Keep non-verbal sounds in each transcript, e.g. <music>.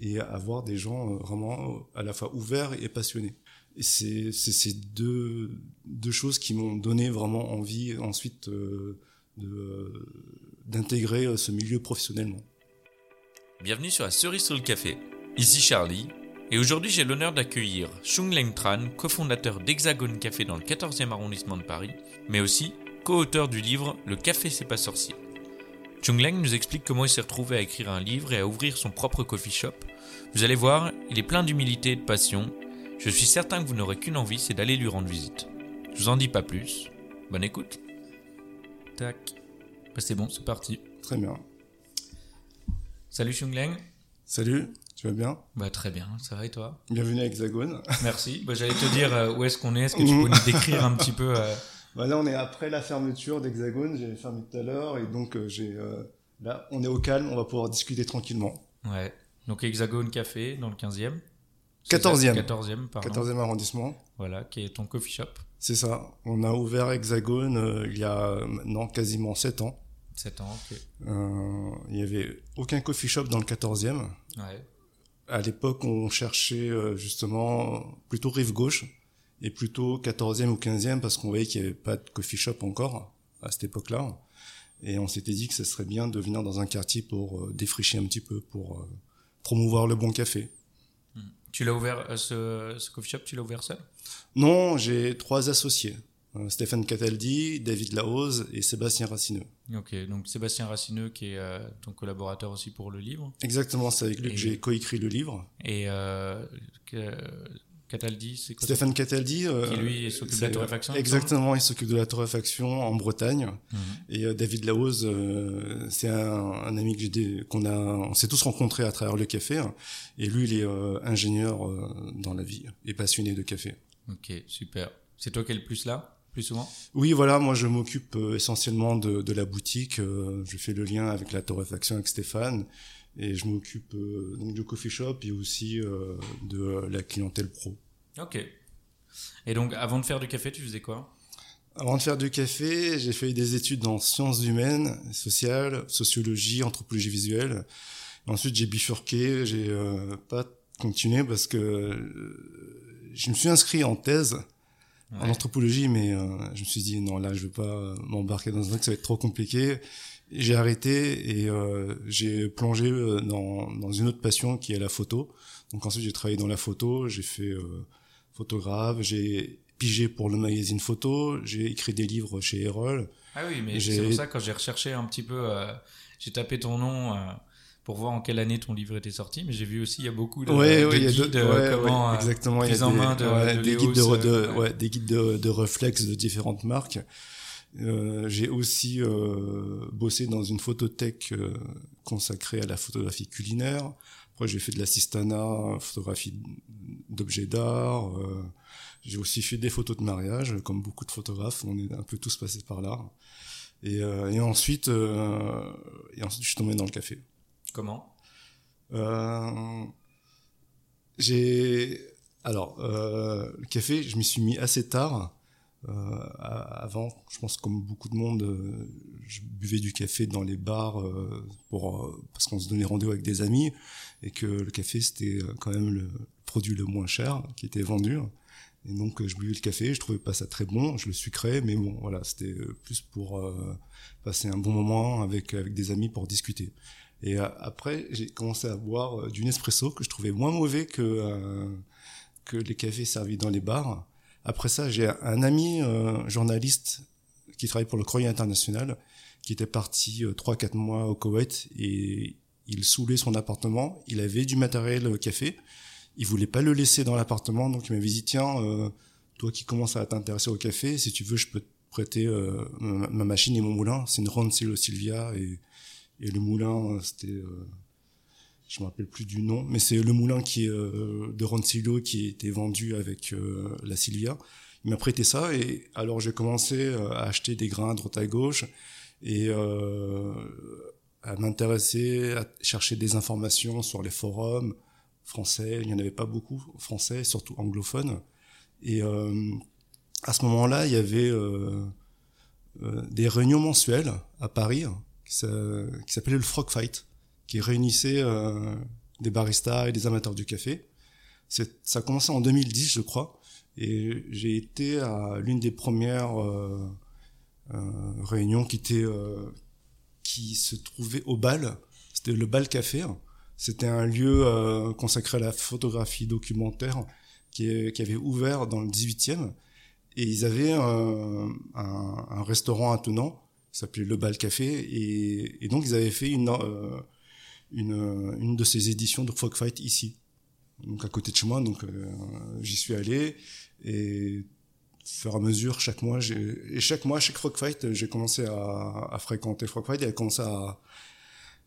et avoir des gens vraiment à la fois ouverts et passionnés. Et c'est ces deux, choses qui m'ont donné vraiment envie ensuite d'intégrer ce milieu professionnellement. Bienvenue sur la cerise sur le café. Ici Charlie, et aujourd'hui j'ai l'honneur d'accueillir Chung Leng Tran, cofondateur d'Hexagone Café dans le 14e arrondissement de Paris, mais aussi co-auteur du livre Le café c'est pas sorcier. Chung Leng nous explique comment il s'est retrouvé à écrire un livre et à ouvrir son propre coffee shop. Vous allez voir, il est plein d'humilité et de passion. Je suis certain que vous n'aurez qu'une envie, c'est d'aller lui rendre visite. Je vous en dis pas plus. Bonne écoute. Tac. Bah, c'est bon, c'est parti. Très bien. Salut Chung Leng. Salut. Tu vas bien? Bah, Très bien, ça va et toi? Bienvenue à Hexagone. Merci. Bah, J'allais te dire euh, où est-ce qu'on est? Est-ce que tu peux nous décrire un petit peu euh... bah, Là, on est après la fermeture d'Hexagone. J'ai fermé tout à l'heure. Et donc, euh, j'ai euh, là, on est au calme. On va pouvoir discuter tranquillement. Ouais. Donc, Hexagone Café dans le 15e 14e. 14e, pardon. 14e arrondissement. Voilà, qui est ton coffee shop. C'est ça. On a ouvert Hexagone il y a maintenant quasiment 7 ans. 7 ans, ok. il n'y avait aucun coffee shop dans le 14e. Ouais à l'époque, on cherchait euh, justement plutôt rive gauche et plutôt 14e ou 15e parce qu'on voyait qu'il n'y avait pas de coffee shop encore à cette époque-là. Et on s'était dit que ce serait bien de venir dans un quartier pour euh, défricher un petit peu, pour euh, promouvoir le bon café. Hmm. Tu l'as ouvert, ce, ce, coffee shop, tu l'as ouvert seul? Non, j'ai trois associés. Euh, Stéphane Cataldi, David Laose et Sébastien Racineux. Ok, donc Sébastien Racineux qui est euh, ton collaborateur aussi pour le livre. Exactement, c'est avec lui que j'ai coécrit le livre. Et euh, Cataldi, c'est quoi Stéphane Cataldi, qui lui s'occupe de la torréfaction. Exactement, il s'occupe de la torréfaction en Bretagne. Mhm. Et David Laose, c'est un, ami que j'ai, qu'on a, on s'est tous rencontrés à travers le café. Hein. et lui, il est ingénieur dans la vie et passionné de café. Ok, super. C'est toi qui es le plus là plus souvent? Oui, voilà, moi je m'occupe euh, essentiellement de, de, la boutique. Euh, je fais le lien avec la torréfaction avec Stéphane et je m'occupe euh, donc du coffee shop et aussi de la clientèle pro. Ok. Et donc avant de faire du café, tu faisais quoi? Avant de faire du café, j'ai fait des études en sciences humaines, sociales, sociologie, anthropologie visuelle. ensuite, j'ai bifurqué, j'ai pas continué parce que je me suis inscrit en thèse en anthropologie, mais euh, je me suis dit non, là, je veux pas m'embarquer dans un truc, ça va être trop compliqué. J'ai arrêté et euh, j'ai plongé euh, dans, dans une autre passion qui est la photo. Donc ensuite, j'ai travaillé dans la photo, j'ai fait photographe, j'ai pigé pour le magazine photo, j'ai écrit des livres chez Erol. Ah oui, mais c'est pour ça quand j'ai recherché un petit peu, j'ai tapé ton nom pour voir en quelle année ton livre était sorti, mais j'ai vu aussi il y a beaucoup de, ouais, de guides, ouais, comment, exactement, il y a des, en main de, des, guides de, ouais. des guides de, de réflexes de différentes marques. Euh, j'ai aussi euh, bossé dans une photothèque euh, consacrée à la photographie culinaire. Après, j'ai fait de l'assistanat, photographie d'objets d'art. Euh, j'ai aussi fait des photos de mariage, comme beaucoup de photographes. On est un peu tous passés par là. Et, euh, et ensuite, et ensuite, je suis tombé dans le café. Comment? Euh, J'ai alors euh, le café, je m'y suis mis assez tard. Euh, avant, je pense comme beaucoup de monde, euh, je buvais du café dans les bars euh, pour parce qu'on se donnait rendez-vous avec des amis et que le café c'était quand même le produit le moins cher qui était vendu. Et donc je buvais le café, je trouvais pas ça très bon, je le sucrais, mais bon voilà, c'était plus pour passer un bon moment avec avec des amis pour discuter. Et après, j'ai commencé à boire du Nespresso que je trouvais moins mauvais que euh, que les cafés servis dans les bars. Après ça, j'ai un ami journaliste qui travaille pour le Courrier International, qui était parti trois quatre mois au Koweït et il saoulait son appartement. Il avait du matériel café. Il voulait pas le laisser dans l'appartement, donc il m'avait dit tiens, toi qui commences à t'intéresser au café, si tu veux, je peux te prêter ma, machine et mon moulin. C'est une Ronzillo Silvia et et le moulin, euh, c'était, euh, je me rappelle plus du nom, mais c'est le moulin qui est euh, de Roncillo qui était vendu avec la Silvia. Il m'a prêté ça et alors j'ai commencé à acheter des grains à droite à gauche et à m'intéresser, à chercher des informations sur les forums français. Il n'y en avait pas beaucoup français, surtout anglophones. Et à ce moment-là, il y avait des réunions mensuelles à Paris qui s'appelait le Frog Fight, qui réunissait euh, des baristas et des amateurs du café. Ça a commencé en 2010, je crois, et j'ai été à l'une des premières euh, euh, réunions qui était euh, qui se trouvait au bal. C'était le bal café. C'était un lieu euh, consacré à la photographie documentaire qui, qui avait ouvert dans le 18e. Et ils avaient un, un, restaurant attenant qui s'appelait Le Bal Café. Et, et, donc, ils avaient fait une, une, une de ces éditions de Frog Fight ici, donc à côté de chez moi. Donc, euh, j'y suis allé. Et fur et à mesure, chaque mois, et chaque mois, chaque Frog Fight, j'ai commencé à, à fréquenter Frog Fight et à commencer à,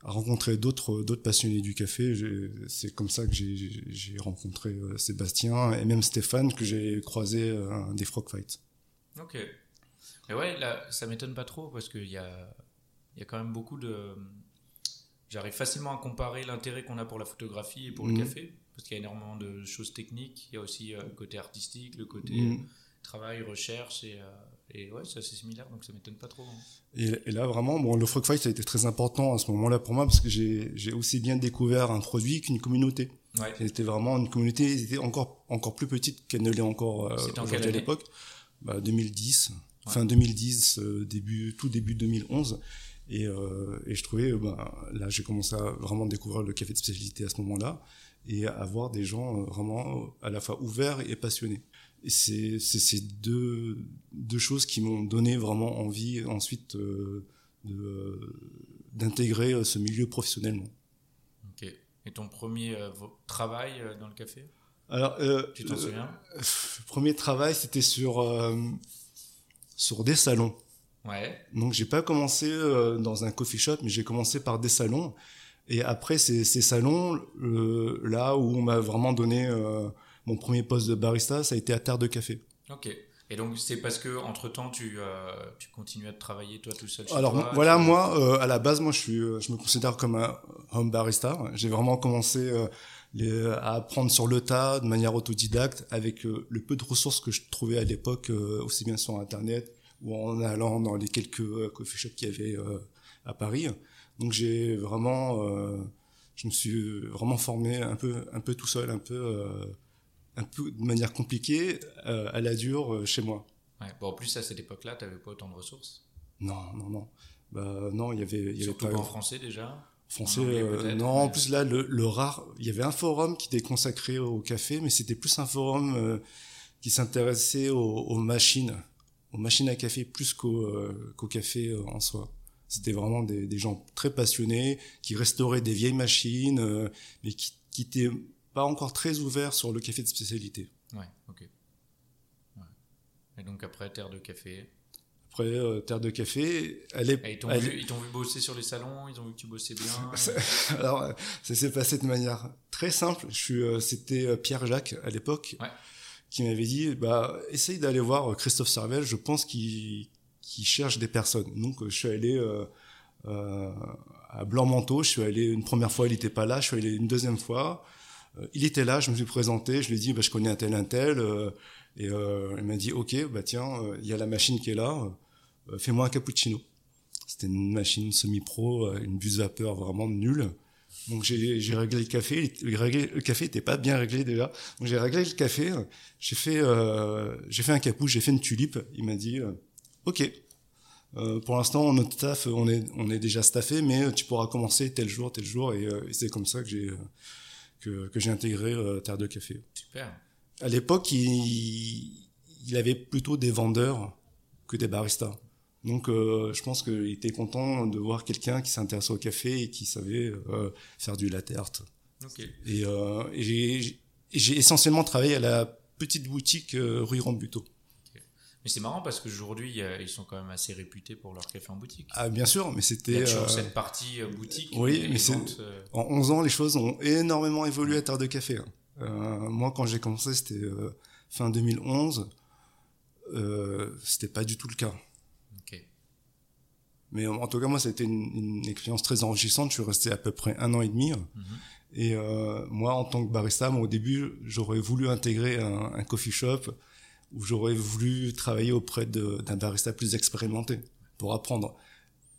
à rencontrer d'autres d'autres passionnés du café. C'est comme ça que j'ai rencontré euh, Sébastien et même Stéphane que j'ai croisé euh, des Frog Fights. Ok. Et ouais, là, ça m'étonne pas trop parce qu'il y a, il y a quand même beaucoup de. J'arrive facilement à comparer l'intérêt qu'on a pour la photographie et pour le Mhm. café parce qu'il y a énormément de choses techniques. Il y a aussi euh, le côté artistique, le côté Mhm. travail, recherche et, euh, et ouais, c'est assez similaire donc ça m'étonne pas trop. hein. Et, et là, vraiment, bon, le Frog Fight, ça a été très important à ce moment-là pour moi parce que j'ai aussi bien découvert un produit qu'une communauté. Ouais. C'était vraiment une communauté, ils étaient encore, encore plus petite qu'elle ne l'est encore euh, aujourd'hui à l'époque. Bah, 2010, Ouais. fin 2010, euh, début, tout début 2011. Et, euh, et je trouvais, bah, là, j'ai commencé à vraiment découvrir le café de spécialité à ce moment-là et à voir des gens euh, vraiment à la fois ouverts et passionnés. Et c'est ces deux, deux choses qui m'ont donné vraiment envie ensuite d'intégrer ce milieu professionnellement. Ok. Et ton premier euh, travail dans le café? Alors, euh, Tu t'en souviens? premier travail, c'était sur sur des salons. Ouais. Donc, j'ai pas commencé euh, dans un coffee shop, mais j'ai commencé par des salons. Et après ces, ces salons, euh, là où on m'a vraiment donné euh, mon premier poste de barista, ça a été à Terre de Café. Ok. Et donc c'est parce que entre temps tu, euh, tu continues à travailler toi tout seul chez Alors toi voilà, tu- moi, à la base, moi, je suis, je me considère comme un home barista. J'ai vraiment commencé les- à apprendre sur le tas, de manière autodidacte, avec le peu de ressources que je trouvais à l'époque, aussi bien sur Internet ou en allant dans les quelques euh, coffee shops qu'il y avait euh, à Paris. Donc j'ai vraiment, euh, je me suis vraiment formé un peu, un peu tout seul, un peu, un peu de manière compliquée, à la dure, chez moi. Ouais. Bon, en plus à cette époque-là tu n'avais pas autant de ressources. Non, non, non. Bah, non, il y avait, il y Surtout pas pas en français déjà. français. En anglais, non, en plus là, le, le rare, il y avait un forum qui était consacré au café, mais c'était plus un forum euh, qui s'intéressait aux, aux machines, aux machines à café plus qu'au euh, café euh, en soi. C'était vraiment des, des gens très passionnés qui restauraient des vieilles machines, euh, mais qui qui étaient pas encore très ouverts sur le café de spécialité. Ouais, ok. Ouais. Et donc après terre de café. Après, euh, Terre de Café, elle est, Et ils t'ont vu, vu bosser sur les salons, ils ont vu que tu bossais bien. <laughs> Alors, ça s'est passé de manière très simple. Je suis, euh, c'était Pierre Jacques à l'époque Ouais. Qui m'avait dit, bah, essaye d'aller voir euh, Christophe Servel. Je pense qu'il qu'il cherche des personnes. Donc, euh, je suis allé euh, euh, à Blanc-Manteau. Je suis allé une première fois, il n'était pas là. Je suis allé une deuxième fois. Il était là. Je me suis présenté. Je lui ai dit, bah, je connais un tel, un tel. et il m'a dit, ok, bah tiens, il y a la machine qui est là. Fais-moi un cappuccino. C'était une machine semi-pro, une buse vapeur vraiment nulle. Donc j'ai réglé le café. Le, réglé- le café était pas bien réglé déjà. Donc j'ai réglé le café. J'ai fait euh, j'ai fait un capou, j'ai fait une tulipe. Il m'a dit euh, OK. Euh, pour l'instant, notre staff, on est on est déjà staffé, mais tu pourras commencer tel jour, tel jour. Et, euh, et c'est comme ça que j'ai euh, que, que j'ai intégré euh, Terre de Café. Super. À l'époque, il, il avait plutôt des vendeurs que des baristas. Donc, euh, je pense qu'il était content de voir quelqu'un qui s'intéressait au café et qui savait euh, faire du latte art. Et, euh, et j'ai- essentiellement travaillé à la petite boutique rue Rambuteau. Mais c'est marrant parce qu'aujourd'hui, ils sont quand même assez réputés pour leur café en boutique. Ah, bien sûr, mais Il y c'était... a toujours euh, cette partie boutique. oui, mais c'est- vente, euh, En 11 ans, les choses ont énormément évolué à Terre de Café. hein. Moi, quand j'ai commencé, c'était fin 2011. Euh, c'était pas du tout le cas. Mais en tout cas, moi, c'était une, une expérience très enrichissante. Je suis resté à peu près un an et demi. Mhm. Et euh, moi, en tant que barista, moi, au début, j'aurais voulu intégrer un, un coffee shop où j'aurais voulu travailler auprès d'un barista plus expérimenté pour apprendre.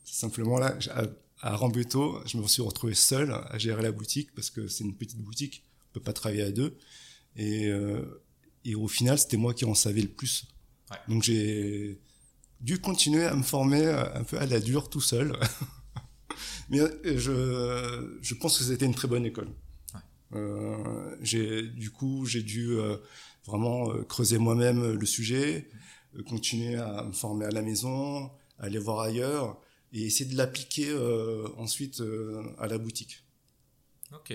Simplement là, à à Rambuteau, je me suis retrouvé seul à gérer la boutique parce que c'est une petite boutique, on peut pas travailler à deux. Et, euh, et au final, c'était moi qui en savais le plus. Ouais. Donc j'ai dû continuer à me former un peu à la dure tout seul. <laughs> Mais euh, je, je pense que c'était une très bonne école. Ouais. Euh, j'ai du coup j'ai dû euh, vraiment euh, creuser moi-même le sujet, euh, continuer à me former à la maison, aller voir ailleurs et essayer de l'appliquer euh, ensuite euh, à la boutique. Ok.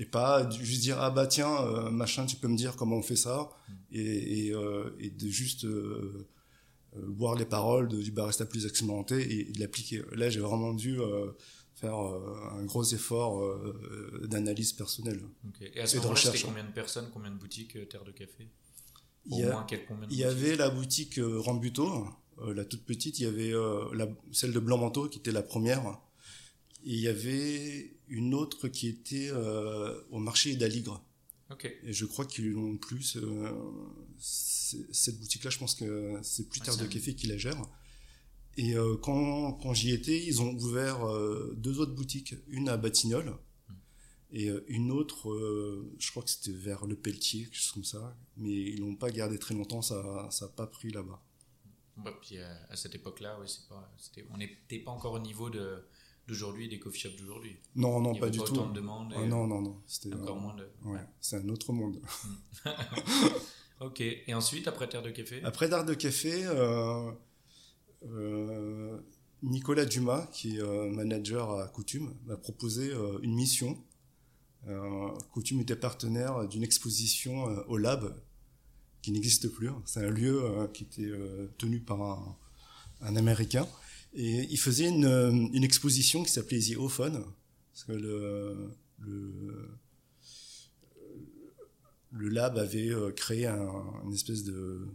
Et pas juste dire ah bah tiens euh, machin tu peux me dire comment on fait ça et, et, euh, et de juste euh, boire les paroles de, du barista plus expérimenté et, et de l'appliquer. Là j'ai vraiment dû euh, faire euh, un gros effort d'analyse personnelle. Et à ce moment-là, c'était recherche, combien de personnes, combien de boutiques Terre de Café? Il y a- moins, Il y avait la boutique euh, Rambuteau, euh, la toute petite, il y avait euh, la, celle de Blanc-Manteau qui était la première. Et il y avait une autre qui était au marché d'Aligre. Et je crois qu'ils l'ont plus. euh, cette boutique-là, je pense que c'est plus Ouais, Terre de Café qui la gère. Et euh, quand, quand j'y étais, ils ont ouvert euh, deux autres boutiques, une à Batignolles et euh, une autre, je crois que c'était vers Le Pelletier, quelque chose comme ça. Mais ils l'ont pas gardé très longtemps, ça ça a pas pris là-bas. Bah, puis à cette époque-là, ouais, c'est pas, c'était, on n'était pas encore au niveau de, d'aujourd'hui, des coffee shops d'aujourd'hui. Non, non, Il y pas du tout. de demandes. Ah, non, non, non. C'était Encore euh, moins de. ouais, c'est un autre monde. <laughs> Ok. Et ensuite, après Terre de Café? Après D'Art de Café, euh, euh, Nicolas Dumas, qui est euh, manager à Coutume, m'a proposé une mission. Coutume était partenaire d'une exposition au Lab, qui n'existe plus. C'est un lieu qui était tenu par un, un Américain. Et il faisait une, euh, une exposition qui s'appelait The Ophone, parce que le, le, le lab avait euh, créé un, une espèce de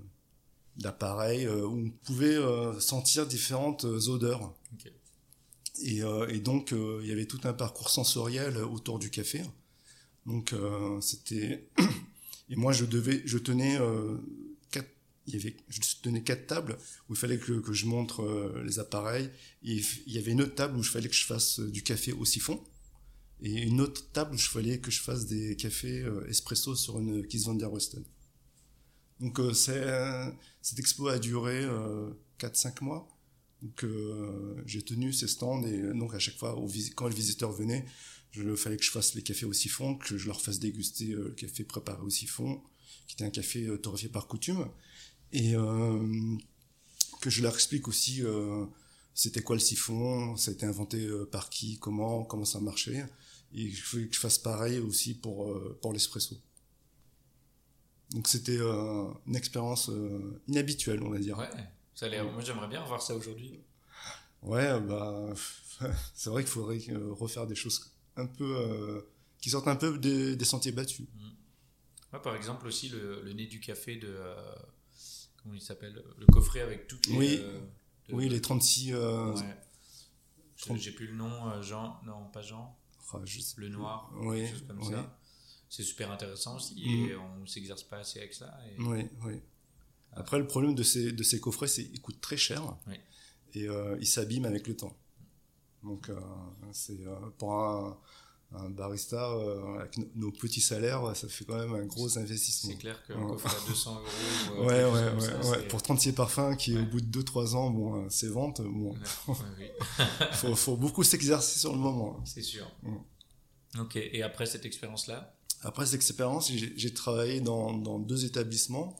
d'appareil euh, où on pouvait sentir différentes odeurs. Et, et donc il y avait tout un parcours sensoriel autour du café. Donc c'était <coughs> et moi je devais je tenais il y avait je tenais quatre tables où il fallait que, je montre euh, les appareils il y avait une autre table où il fallait que je fasse euh, du café au siphon et une autre table où il fallait que je fasse des cafés euh, espresso sur une Kiss van der. Donc euh, euh, cette expo a duré euh, 4-5 mois. Donc euh, j'ai tenu ces stands et euh, donc à chaque fois quand les visiteurs venaient, je fallait que je fasse les cafés au siphon, que je leur fasse déguster euh, le café préparé au siphon, qui était un café euh, torréfié par coutume, et euh, que je leur explique aussi euh, c'était quoi le siphon, ça a été inventé euh, par qui, comment, comment ça marchait, et il fallait que je fasse pareil aussi pour pour l'espresso. Donc c'était euh, une expérience euh, inhabituelle, on va dire. Ouais. Ça l'air. Moi, j'aimerais bien revoir ça aujourd'hui. Ouais, bah, <laughs> c'est vrai qu'il faudrait refaire des choses un peu euh, qui sortent un peu des, des sentiers battus. Ouais, par exemple, aussi le, le nez du café de. Euh, comment il s'appelle Le coffret avec toutes les. Oui. euh, de- Oui, les 36. Euh, Ouais. J'ai plus le nom, euh, Jean. Non, pas Jean. ah, Le noir. Oui, quelque chose comme oui. ça. C'est super intéressant aussi et on s'exerce pas assez avec ça. Et... Oui, oui. Après, le problème de ces, de ces coffrets, c'est qu'ils coûtent très cher Oui. et euh, ils s'abîment avec le temps. Donc, euh, c'est euh, pour un, un barista euh, avec no- nos petits salaires, ça fait quand même un gros investissement. C'est clair qu'un Ouais. coffret à 200 euros. <laughs> euh, Ouais, ouais, ouais, ça, ouais. c'est- Pour 36 parfums qui, au bout de 2-3 ans, bon, euh, c'est vente, bon, <laughs> oui, <laughs> faut, faut beaucoup s'exercer sur le moment. c'est sûr. Ok, et après cette expérience-là? Après cette expérience, j'ai travaillé dans, dans deux établissements,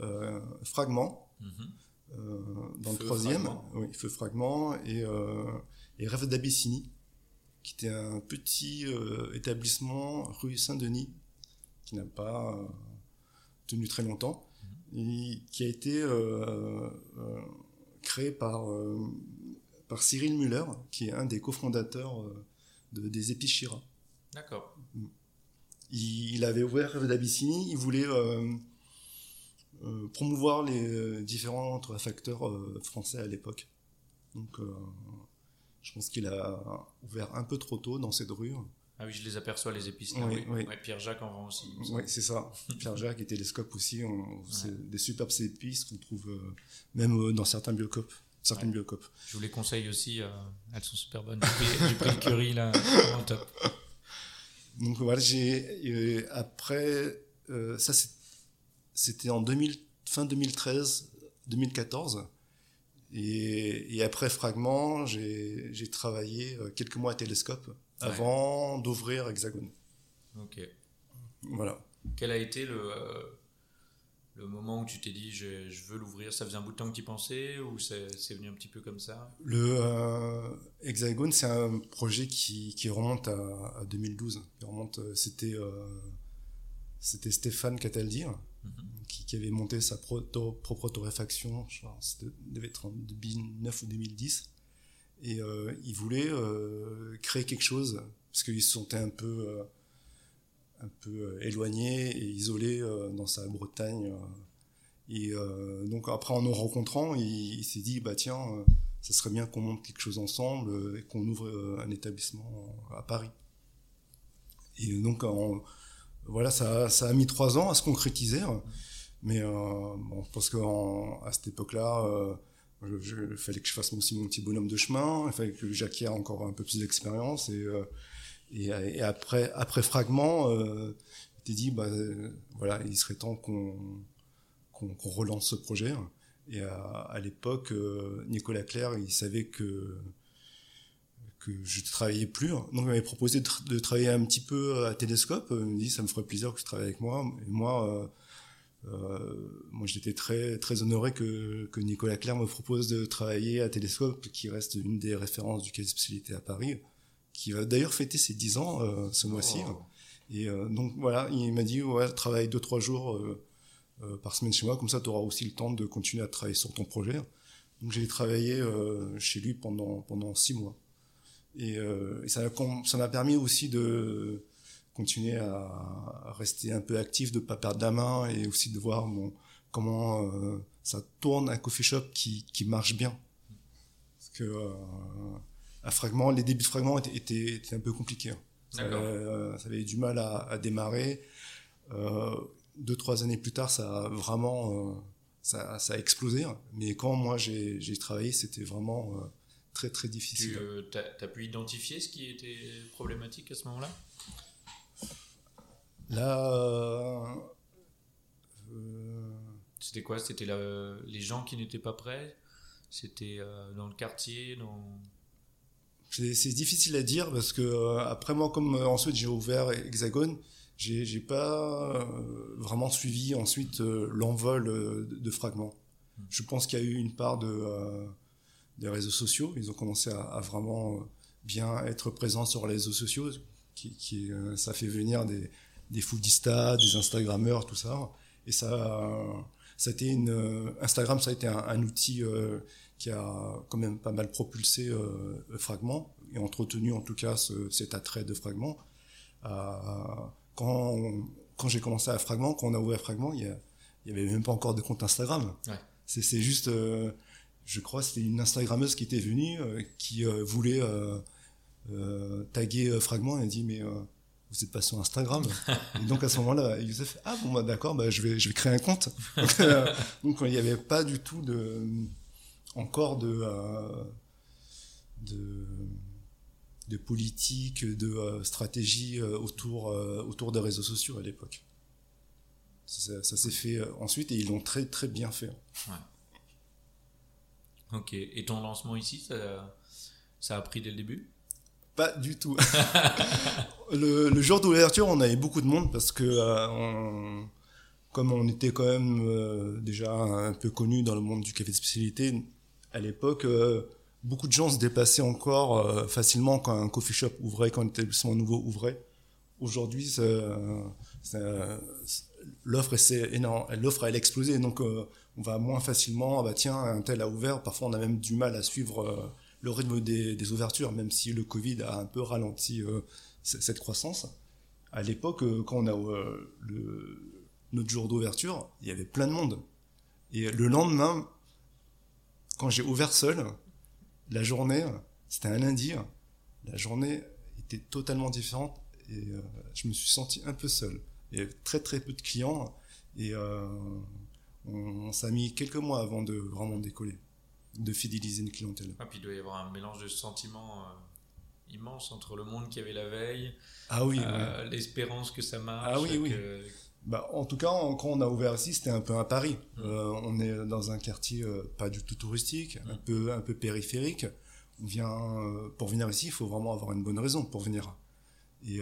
euh, Fragment, Mhm. euh, dans le troisième, Fragment. oui, Feu Fragment, et, et Rêve d'Abyssinie, qui était un petit euh, établissement rue Saint-Denis, qui n'a pas euh, tenu très longtemps, et qui a été euh, créé par, par Cyril Muller, qui est un des cofondateurs de, des Épices Chira. D'accord. Il, il avait ouvert d'Abyssinie, il voulait euh, promouvoir les différents facteurs euh, français à l'époque. Donc, euh, je pense qu'il a ouvert un peu trop tôt dans cette rue. Ah oui, je les aperçois, les épices. Oui. Ouais, Pierre-Jacques en vend aussi. Oui, c'est ça. <laughs> Pierre-Jacques et Télescope aussi, on- c'est des superbes épices qu'on trouve euh, même euh, dans certains biocopes. certaines biocopes. Je vous les conseille aussi, elles sont super bonnes. J'ai pris le curry là, au top. Donc voilà, j'ai après ça c'était en 2000, fin 2013, 2014. Et, après Fragment, j'ai travaillé quelques mois à Télescope avant d'ouvrir Hexagone. Ok. Voilà. Quel a été le, euh, le moment où tu t'es dit je, je veux l'ouvrir Ça faisait un bout de temps que tu pensais ou c'est venu un petit peu comme ça? Le euh, Hexagone, c'est un projet qui, qui remonte à, à, 2012. remonte, euh, c'était c'était Stéphane Cataldi mhm. Qui, avait monté sa propre torréfaction, je devait être en 2009 ou 2010. Et il voulait créer quelque chose parce qu'il se sentait un peu un peu euh, éloigné et isolé euh, dans sa Bretagne. Euh. Et donc après, en nous rencontrant, il, s'est dit, bah tiens, ça serait bien qu'on monte quelque chose ensemble et qu'on ouvre un établissement à Paris. Et donc, voilà, ça, ça, a mis trois ans à se concrétiser. Mais bon, je pense qu'à cette époque-là, il fallait que je fasse aussi mon petit bonhomme de chemin, il fallait que j'acquière encore un peu plus d'expérience. Et, et, après, après Fragment, euh, t'es dit, bah, voilà, il serait temps qu'on qu'on relance ce projet. Et à, l'époque, euh, Nicolas Claire, il savait que que je ne travaillais plus. Donc, il m'avait proposé de, travailler un petit peu à Télescope. Il me dit, ça me ferait plaisir que tu travailles avec moi. Et moi, euh, euh, moi, j'étais très très honoré que, que Nicolas Claire me propose de travailler à Télescope, qui reste une des références du cas spécialité à Paris qui va d'ailleurs fêter ses 10 ans euh, ce mois-ci. Oh. Et euh, donc voilà, il m'a dit ouais, travaille 2-3 jours euh, par semaine chez moi, comme ça tu auras aussi le temps de continuer à travailler sur ton projet. Donc j'ai travaillé chez lui pendant pendant 6 mois. Et, et ça m'a permis aussi de continuer à, rester un peu actif, de pas perdre la main et aussi de voir comment ça tourne un coffee shop qui, qui marche bien. Parce que à fragment, les débuts de fragments étaient, étaient, un peu compliqués. Hein. Euh, ça, avait du mal à, à démarrer. Euh, deux, trois années plus tard, ça a vraiment euh, ça, ça, a explosé. Hein. Mais quand moi j'ai travaillé, c'était vraiment euh, très très difficile. Tu as, pu identifier ce qui était problématique à ce moment-là? Là. C'était quoi? C'était les gens qui n'étaient pas prêts? C'était dans le quartier dans... C'est difficile à dire parce que euh, après moi, comme euh, ensuite j'ai ouvert Hexagone, j'ai pas euh, vraiment suivi ensuite l'envol de, fragments. Je pense qu'il y a eu une part de des réseaux sociaux. Ils ont commencé à, vraiment bien être présents sur les réseaux sociaux, qui, qui ça fait venir des des foodistas, des instagrammeurs, tout ça. Et ça, ça a été une Instagram, ça a été un, un outil qui a quand même pas mal propulsé euh, Fragment et entretenu en tout cas cet attrait de Fragment. Euh, quand quand j'ai commencé à Fragment, quand on a ouvert Fragment, il y, avait même pas encore de compte Instagram. C'est juste, euh, je crois, c'était une Instagrammeuse qui était venue, qui voulait taguer Fragment et a dit mais vous n'êtes pas sur Instagram. <laughs> et donc à ce moment-là, Youssef, ah bon bah d'accord, bah, je vais je vais créer un compte. <laughs> donc il n'y avait pas du tout de encore de, euh, de, de, politique, de euh, stratégie euh, autour, autour des réseaux sociaux à l'époque. Ça, s'est fait ensuite et ils l'ont très très bien fait. Ouais. Ok. Et ton lancement ici, ça, ça a pris dès le début? Pas du tout. <laughs> le, jour d'ouverture, on avait beaucoup de monde parce que comme on était quand même déjà un peu connu dans le monde du café de spécialité, à l'époque, euh, beaucoup de gens se déplaçaient encore euh, facilement quand un coffee shop ouvrait, quand un établissement nouveau ouvrait. Aujourd'hui, l'offre l'offre elle explosé, donc euh, on va moins facilement. Ah bah tiens, un tel a ouvert. Parfois, on a même du mal à suivre le rythme des, ouvertures, même si le Covid a un peu ralenti cette croissance. À l'époque, quand on a le, notre jour d'ouverture, il y avait plein de monde. Et le lendemain, quand j'ai ouvert seul, la journée, c'était un lundi, la journée était totalement différente et euh, je me suis senti un peu seul. Il y avait très très peu de clients et euh, on, s'est mis quelques mois avant de vraiment décoller. De fidéliser une clientèle. Ah, puis il doit y avoir un mélange de sentiments euh, immense entre le monde qu'il y avait la veille, Ah oui, euh, ouais. l'espérance que ça marche. Ah oui, oui. que- Bah, en tout cas, quand on a ouvert ici, c'était un peu un pari. Mm. Euh, on est dans un quartier euh, pas du tout touristique, un Mm. peu un peu périphérique. On vient pour venir ici, il faut vraiment avoir une bonne raison pour venir. Et,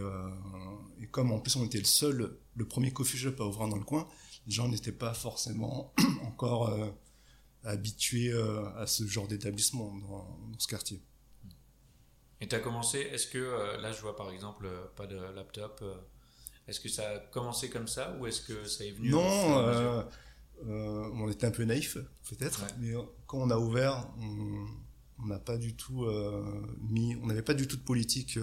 et comme en plus on était le seul, le premier coffee shop à ouvrir dans le coin, les gens n'étaient pas forcément <clears throat> encore habitués euh, à ce genre d'établissement dans, dans ce quartier. Et tu as commencé, est-ce que, euh, là je vois par exemple euh, pas de laptop, est-ce que ça a commencé comme ça ou est-ce que ça est venu Non, euh, euh, on était un peu naïf, peut-être, Ouais. mais quand on a ouvert, on n'a pas du tout euh, mis, on n'avait pas du tout de politique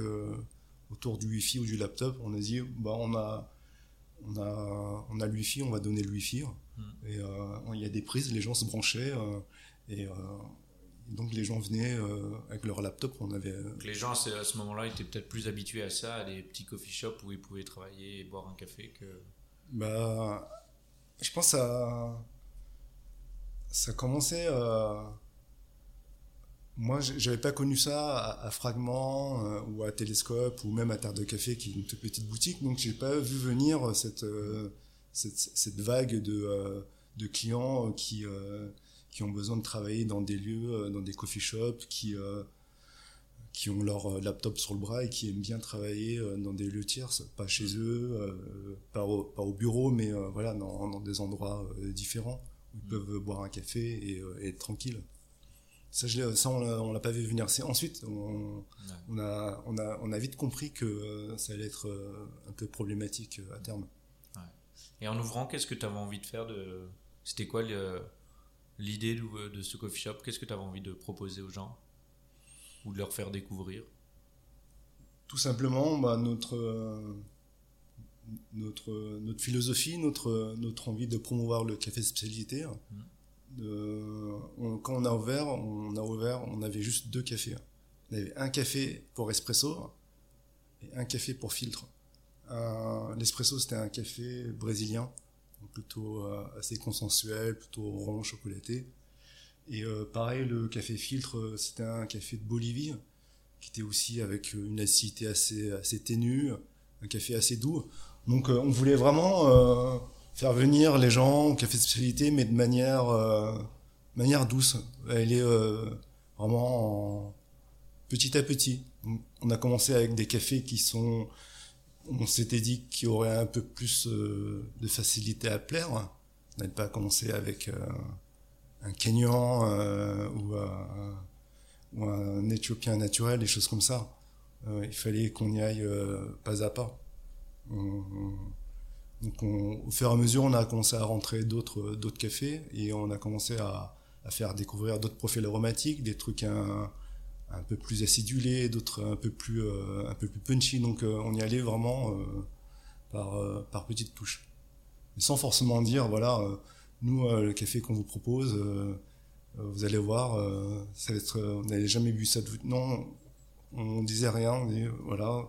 autour du Wi-Fi ou du laptop. On a dit, bah, on a, on a, on a le Wi-Fi, on va donner le Wi-Fi. Mm. Et euh, il y a des prises, les gens se branchaient, euh, et euh, donc les gens venaient avec leur laptop. On avait, Donc les gens à ce, à ce moment-là étaient peut-être plus habitués à ça, à des petits coffee shops où ils pouvaient travailler et boire un café que... Bah, je pense que ça, ça commençait. euh, moi, j'avais pas connu ça à, à Fragment euh, ou à Télescope ou même à Terre de Café, qui est une toute petite boutique. Donc, j'ai pas vu venir cette, euh, cette, cette vague de, euh, de clients qui, qui ont besoin de travailler dans des lieux, dans des coffee shops, qui, qui ont leur laptop sur le bras et qui aiment bien travailler dans des lieux tierces, pas chez eux, pas, au, pas au bureau, mais voilà, dans, dans des endroits différents où ils Mm. peuvent boire un café et, et être tranquilles. Ça, je ça on l'a- pas vu venir. C'est ensuite, on, Ouais. on a, on a, on a vite compris que euh, ça allait être euh, un peu problématique euh, à terme. Et en ouvrant, qu'est-ce que tu avais envie de faire de... C'était quoi l'idée de, ce coffee shop? Qu'est-ce que tu avais envie de proposer aux gens? Ou de leur faire découvrir? Tout simplement, bah, notre, euh, notre, notre philosophie, notre, notre envie de promouvoir le café spécialité. De- on- quand on a ouvert, on a ouvert, on avait juste deux cafés. On avait un café pour espresso et un café pour filtre. Un- L'espresso, c'était un café brésilien, plutôt euh, assez consensuel, plutôt rond, chocolaté. Et euh, pareil, le café filtre, euh, c'était un café de Bolivie, qui était aussi avec euh, une acidité assez, assez ténue, un café assez doux. Donc euh, on voulait vraiment euh, faire venir les gens au café de spécialité, mais de manière, euh, manière douce. Elle est euh, vraiment en- petit à petit. On a commencé avec des cafés qui sont, on s'était dit qu'il y aurait un peu plus euh, de facilité à plaire. On n'avait pas commencé avec un Kenyan ou, un- Éthiopien naturel, des choses comme ça. Il fallait qu'on y aille pas à pas. Donc on- au fur et à mesure, on a commencé à rentrer d'autres d'autres cafés et on a commencé à, à faire découvrir d'autres profils aromatiques, des trucs un, un peu plus acidulés, d'autres un peu plus euh, un peu plus punchy. Donc euh, on y allait vraiment euh, par euh, par petites touches, sans forcément dire voilà nous le café qu'on vous propose, vous allez voir, ça va être, on n'avait jamais bu ça de vous. Non, on disait rien, on dit voilà.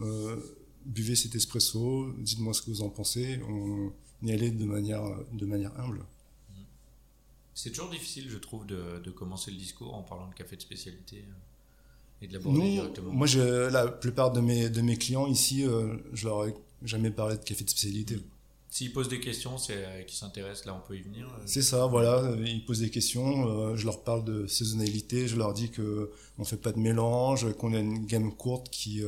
euh, buvez cet espresso, dites-moi ce que vous en pensez. On y allait de manière, de manière humble. C'est toujours difficile, je trouve, de, de commencer le discours en parlant de café de spécialité euh, et de l'aborder directement. moi, je, la plupart de mes, de mes clients ici, euh, je leur ai jamais parlé de café de spécialité. S'ils posent des questions, c'est euh, qui s'intéressent, là on peut y venir. euh. C'est ça, voilà. Ils posent des questions, euh, je leur parle de saisonnalité, je leur dis que on fait pas de mélange, qu'on a une gamme courte qui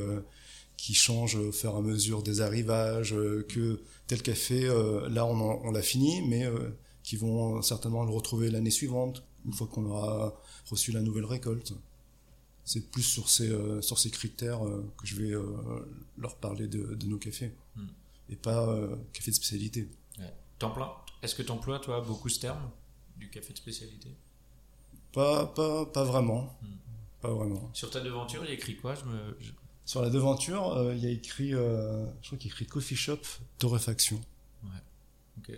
qui change au fur et à mesure des arrivages, euh, que tel café, euh, là on, en- on l'a fini, mais euh, qui vont certainement le retrouver l'année suivante, une fois qu'on aura reçu la nouvelle récolte. C'est plus sur ces, sur ces critères que je vais leur parler de, de nos cafés, Hmm. et pas café de spécialité. Ouais. T'emploies- Est-ce que tu emploies, toi, beaucoup ce terme du café de spécialité? Pas, pas, pas vraiment. Hmm. Pas vraiment. Sur ta devanture, il y a écrit quoi? Je me... je- Sur la devanture, euh, il y a écrit, euh, je crois qu'il y a écrit coffee shop torréfaction. Ok.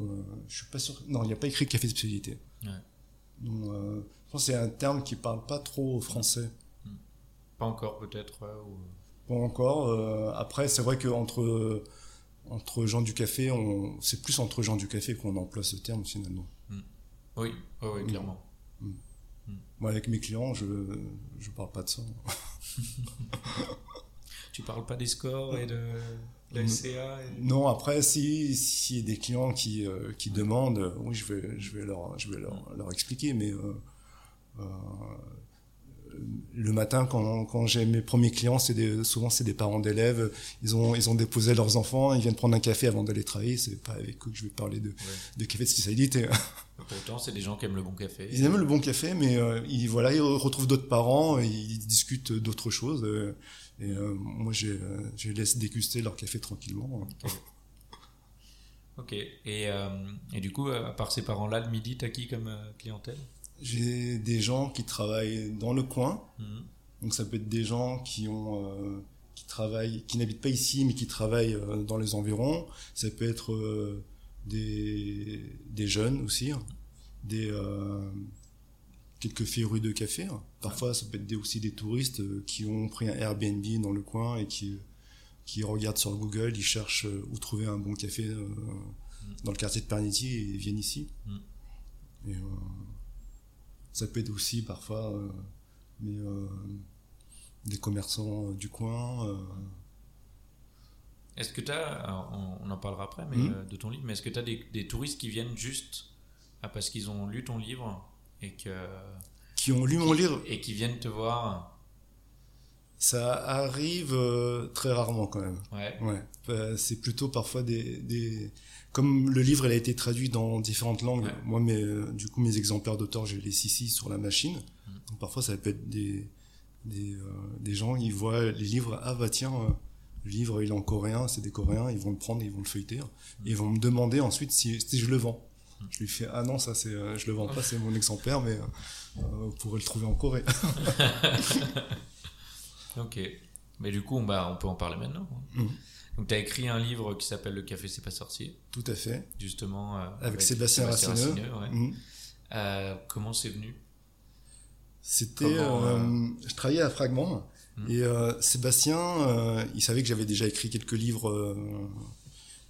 Euh, je suis pas sûr. Non, il n'y a pas écrit café de spécialité. Ouais. Donc, je pense que c'est un terme qui parle pas trop français. Pas encore, peut-être. ouais, ou- Pas encore. après, c'est vrai que entre entre gens du café, on, c'est plus entre gens du café qu'on emploie ce terme finalement. Oui, oui, clairement. Moi, avec mes clients, je ne parle pas de ça. <laughs> tu parles pas des scores et de la SCA Non, après, si y a des clients qui, euh, qui demandent, oui, je vais, je vais, leur, je vais leur, leur expliquer, mais euh, euh, le matin, quand, quand j'ai mes premiers clients, c'est des, souvent c'est des parents d'élèves. Ils ont, ils ont déposé leurs enfants, ils viennent prendre un café avant d'aller travailler. C'est pas avec eux que je vais parler de, de café de spécialité. Pourtant, c'est des gens qui aiment le bon café. Ils aiment le bon café, mais euh, ils, voilà, ils retrouvent d'autres parents, ils discutent d'autres choses. Euh, et euh, moi, je laisse déguster leur café tranquillement. Ok. Et, et, du coup, à part ces parents-là, le midi, t'as qui comme clientèle? J'ai des gens qui travaillent dans le coin. Mhm. Donc ça peut être des gens qui ont euh, qui travaillent, qui n'habitent pas ici, mais qui travaillent euh, dans les environs. Ça peut être euh, des, des jeunes aussi, hein. des quelques férus de café. Hein. Parfois, ça peut être des, aussi des touristes qui ont pris un Airbnb dans le coin et qui qui regardent sur Google, ils cherchent où trouver un bon café mhm. dans le quartier de Pernity et ils viennent ici. Mhm. Et, ça peut être aussi parfois euh, mais, euh, des commerçants euh, du coin. Est-ce que tu as, on, en parlera après mais, hmm? de ton livre, mais est-ce que tu as des, touristes qui viennent juste ah, parce qu'ils ont lu ton livre et que. Qui ont lu mon livre Et qui viennent te voir? Ça arrive très rarement quand même. Ouais. ouais. c'est plutôt parfois des, comme le livre il a été traduit dans différentes langues, moi mais euh, du coup mes exemplaires d'auteur je les ici sur la machine. Mm. Donc parfois ça peut être des des, euh, des, gens ils voient les livres ah bah tiens euh, le livre il est en coréen c'est des coréens ils vont le prendre ils vont le feuilleter mm. et ils vont me demander ensuite si, si je le vends. Mm. Je lui fais ah non ça c'est je le vends pas c'est mon exemplaire mais vous pourrez le trouver en Corée. <laughs> ok mais du coup on, bah, on peut en parler maintenant. Donc, tu as écrit un livre qui s'appelle Le café, c'est pas sorcier. Tout à fait. Justement. Euh, avec, Sébastien, Racineux. Mm. Euh, comment c'est venu? C'était. Euh, je travaillais à Fragment. Mm. Et Sébastien, il savait que j'avais déjà écrit quelques livres,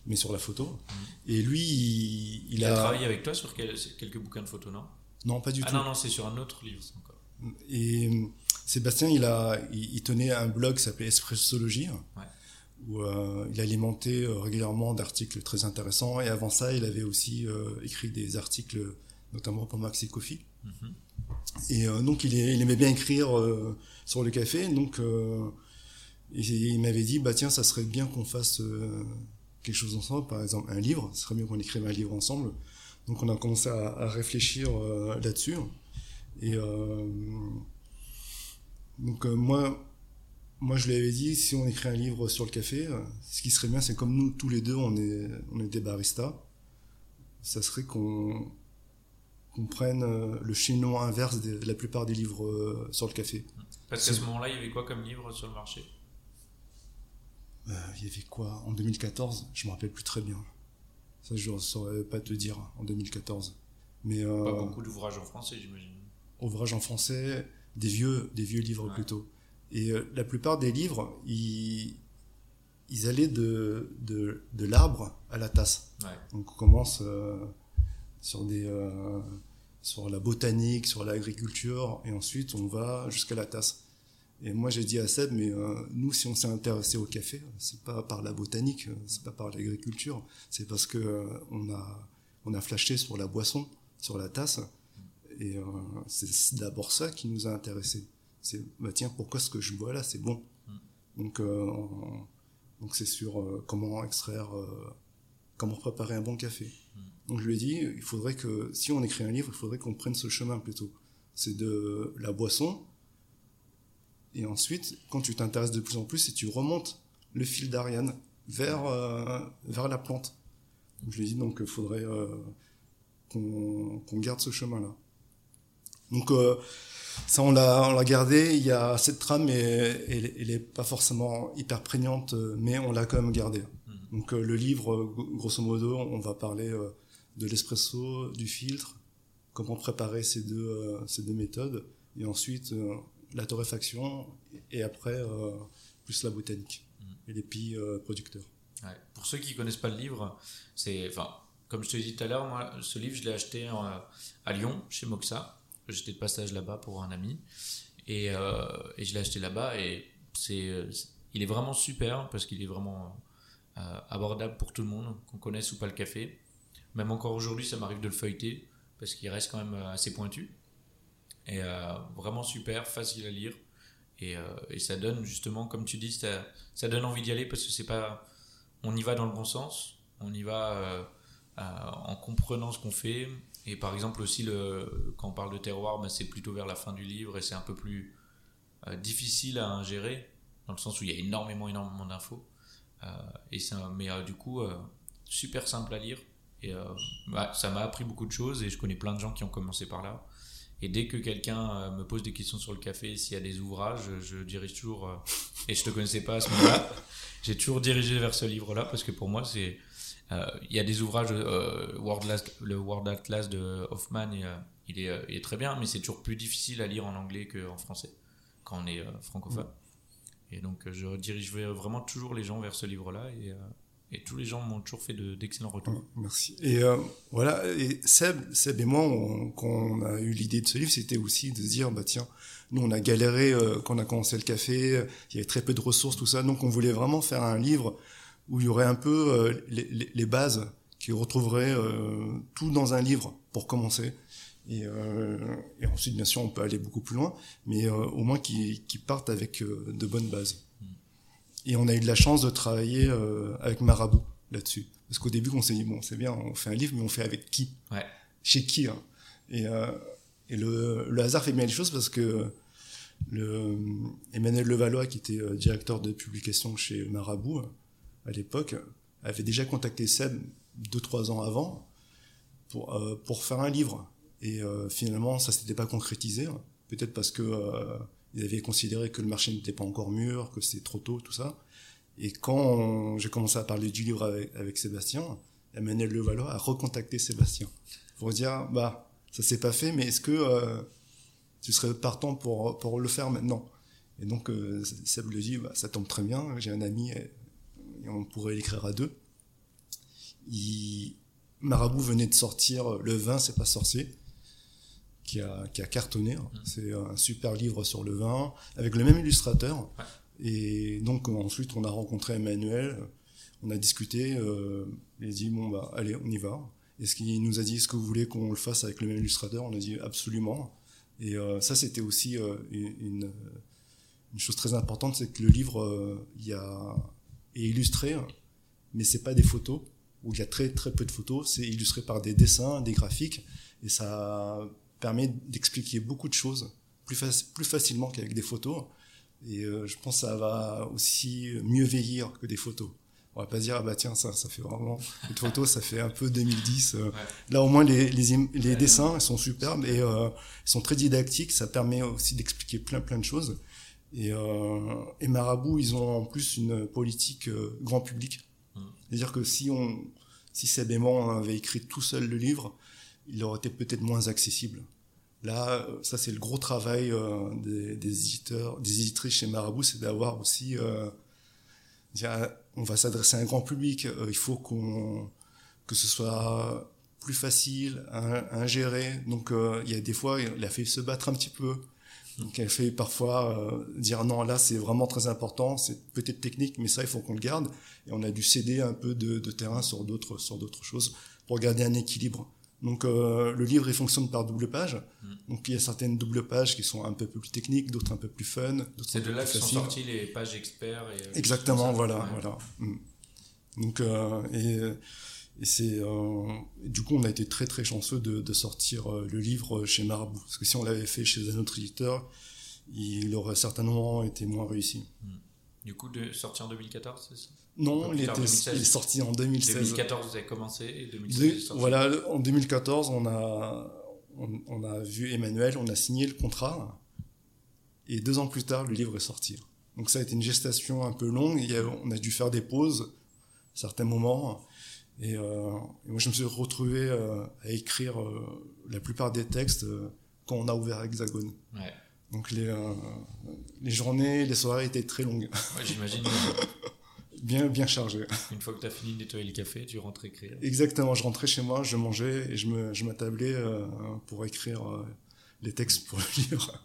mais sur la photo. Mm. Et lui, il, il, a... travaillé avec toi sur quelques bouquins de photos, non? Non, pas du ah tout. Ah non, non, c'est sur un autre livre encore. Et Sébastien, il, a, il, tenait un blog qui s'appelait Espressologie. Ouais où euh, il alimentait euh, régulièrement d'articles très intéressants. Et avant ça, il avait aussi euh, écrit des articles, notamment pour Maxi Coffee. Mm-hmm. Et donc, il, il, aimait bien écrire sur le café. Donc, il m'avait dit, bah tiens, ça serait bien qu'on fasse quelque chose ensemble, par exemple un livre. Ce serait mieux qu'on écrive un livre ensemble. Donc, on a commencé à, à réfléchir là-dessus. Et donc, moi, moi, je lui avais dit, si on écrit un livre sur le café, euh, ce qui serait bien, c'est comme nous, tous les deux, on est, on est des baristas, ça serait qu'on qu'on prenne euh, le chinois inverse de la plupart des livres euh, sur le café. Parce qu'à ce moment-là, il y avait quoi comme livre sur le marché? Il y avait quoi? En 2014 Je me rappelle plus très bien. Ça, je ne saurais pas te dire, en 2014. Mais, pas beaucoup d'ouvrages en français, j'imagine. Ouvrages en français, des vieux, des vieux livres plutôt. Et euh, la plupart des livres, ils, ils allaient de, de, de l'arbre à la tasse. Donc on commence euh, sur, des, euh, sur la botanique, sur l'agriculture, et ensuite on va jusqu'à la tasse. Et moi j'ai dit à Seb, mais nous si on s'est intéressé au café, c'est pas par la botanique, c'est pas par l'agriculture, c'est parce que on a on a flashé sur la boisson, sur la tasse, et c'est d'abord ça qui nous a intéressés c'est bah tiens pourquoi ce que je bois là c'est bon mm. donc euh, donc c'est sur euh, comment extraire euh, comment préparer un bon café mm. donc je lui ai dit il faudrait que si on écrit un livre il faudrait qu'on prenne ce chemin plutôt c'est de la boisson et ensuite quand tu t'intéresses de plus en plus et tu remontes le fil d'Ariane vers vers la plante donc je lui ai dit donc il faudrait qu'on garde ce chemin là donc ça, on l'a, on l'a gardé. Il y a cette trame, mais elle, est pas forcément hyper prégnante, mais on l'a quand même gardée. Mhm. Donc euh, le livre, grosso modo, on va parler euh, de l'espresso, du filtre, comment préparer ces deux, euh, ces deux méthodes, et ensuite la torréfaction, et après plus la botanique mhm. et les pays producteurs. Pour ceux qui connaissent pas le livre, c'est, enfin, comme je te dit tout à l'heure, moi, ce livre, je l'ai acheté à Lyon, chez Moxa. J'étais de passage là-bas pour un ami. Et, et je l'ai acheté là-bas. Et c'est, il est vraiment super parce qu'il est vraiment abordable pour tout le monde, qu'on connaisse ou pas le café. Même encore aujourd'hui, ça m'arrive de le feuilleter parce qu'il reste quand même assez pointu. Et vraiment super, facile à lire. Et, ça donne justement, comme tu dis, ça, ça donne envie d'y aller parce que c'est pas. On y va dans le bon sens on y va euh, en comprenant ce qu'on fait. Et par exemple aussi, quand on parle de terroir, ben, c'est plutôt vers la fin du livre et c'est un peu plus euh, difficile à ingérer, dans le sens où il y a énormément, énormément d'infos. Euh, mais du coup, super simple à lire. Et ça m'a appris beaucoup de choses et je connais plein de gens qui ont commencé par là. Et dès que quelqu'un me pose des questions sur le café, s'il y a des ouvrages, je dirige toujours, et je te connaissais pas à ce moment-là, <laughs> j'ai toujours dirigé vers ce livre-là parce que pour moi, c'est euh, il y a des ouvrages, euh, le World Atlas de Hoffman, euh, il, est, il, est, très bien, mais c'est toujours plus difficile à lire en anglais qu'en français, quand on est francophone. Mm. Et donc, je dirige vraiment toujours les gens vers ce livre-là. Et, et tous les gens m'ont toujours fait d'excellents retours. merci. Et voilà, et Seb, Seb et moi, quand on a eu l'idée de ce livre, c'était aussi de se dire, bah tiens, nous on a galéré quand on a commencé le café, il y avait très peu de ressources, tout ça, donc on voulait vraiment faire un livre où il y aurait un peu euh, les, les, bases qui retrouveraient euh, tout dans un livre pour commencer. Et, euh, et, ensuite, bien sûr, on peut aller beaucoup plus loin, mais au moins qui, qui partent avec de bonnes bases. Et on a eu de la chance de travailler avec Marabout là-dessus. Parce qu'au début, on s'est dit, bon, c'est bien, on fait un livre, mais on fait avec qui ouais. Chez qui hein Et, et le, le, hasard fait bien les choses parce que le, Emmanuel Levallois, qui était directeur de publication chez Marabout, à l'époque, avait déjà contacté Seb deux trois ans avant pour euh, pour faire un livre. Et euh, finalement, ça s'était pas concrétisé, peut-être parce que euh, avaient considéré que le marché n'était pas encore mûr, que c'était trop tôt, tout ça. Et quand j'ai commencé à parler du livre avec, Sébastien, Emmanuel Levallois a recontacté Sébastien pour dire bah ça s'est pas fait, mais est-ce que tu serais partant pour pour le faire maintenant? Et donc Seb lui dit bah, ça tombe très bien, j'ai un ami on pourrait l'écrire à deux. Il, Marabout venait de sortir Le vin, c'est pas sorcier, qui a, qui a cartonné. Mmh. C'est un super livre sur le vin, avec le même illustrateur. Et donc ensuite, on a rencontré Emmanuel, on a discuté, euh, il a dit, bon, bah, allez, on y va. Et ce qu'il nous a dit, est-ce que vous voulez qu'on le fasse avec le même illustrateur? On a dit absolument. Et euh, ça, c'était aussi euh, une, une, chose très importante, c'est que le livre, il y a illustré, mais c'est pas des photos où il y a très très peu de photos, c'est illustré par des dessins, des graphiques, et ça permet d'expliquer beaucoup de choses plus, plus facilement qu'avec des photos. Et euh, je pense que ça va aussi mieux vieillir que des photos. On va pas dire ah bah tiens ça ça fait vraiment une photo ça fait un peu 2010. Euh. Là au moins les les, les dessins sont superbes et euh, ils sont très didactiques. Ça permet aussi d'expliquer plein plein de choses. Et, euh, et Marabout, ils ont en plus une politique euh, grand public. Mmh. C'est-à-dire que si on, si avait écrit tout seul le livre, il aurait été peut-être moins accessible. Là, ça c'est le gros travail euh, des, des, éditeurs, des éditrices chez Marabout, c'est d'avoir aussi, euh, on va s'adresser à un grand public. Euh, il faut qu'on, que ce soit plus facile à, à gérer. Donc il y a des fois, il a fait se battre un petit peu donc elle fait parfois euh, dire non là c'est vraiment très important, c'est peut-être technique mais ça il faut qu'on le garde et on a dû céder un peu de, de terrain sur d'autres sur d'autres choses pour garder un équilibre. Donc euh, le livre il fonctionne par double page. Mm. Donc il y a certaines doubles pages qui sont un peu plus techniques, d'autres un peu plus fun. C'est de là que sont sorties les pages experts. Et, euh, Exactement, voilà, voilà. Mm. Donc et et c'est euh, du coup on a été très très chanceux de, de sortir euh, le livre chez Marabout parce que si on l'avait fait chez un autre éditeur, il aurait certainement été moins réussi. Hmm. Du coup, de sorti en 2014, c'est ça? Non, il, était, il est sorti en 2016. 2014, vous avez commencé et 2016, Voilà, en 2014, on a, on, on, a vu Emmanuel, on a signé le contrat et deux ans plus tard, le livre est sorti. Donc ça a été une gestation un peu longue. On a dû faire des pauses, à certains moments. Et, euh, et, moi, je me suis retrouvé euh, à écrire euh, la plupart des textes quand on a ouvert Hexagone. Ouais. Donc les, les journées, les soirées étaient très longues. Ouais, j'imagine. <laughs> bien, bien chargé. Une fois que tu as fini de nettoyer le café, tu rentres écrire. Exactement, je rentrais chez moi, je mangeais et je je m'attablais euh, pour écrire les textes pour <laughs> le livre.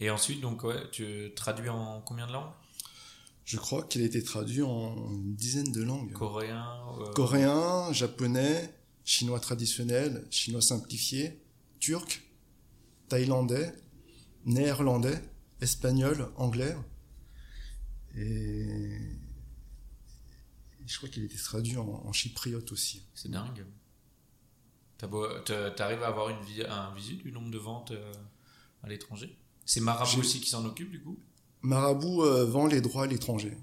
Et ensuite, donc, ouais, tu traduis en combien de langues? Je crois qu'il a été traduit en une dizaine de langues. Coréen euh, Coréen, japonais, chinois traditionnel, chinois simplifié, turc, thaïlandais, néerlandais, espagnol, anglais. Et je crois qu'il a été traduit en, en chypriote aussi. C'est dingue. T'arrives à avoir une un visu du nombre de ventes euh, à l'étranger? C'est Marabout aussi qui s'en occupe du coup? Marabout euh, vend les droits à l'étranger.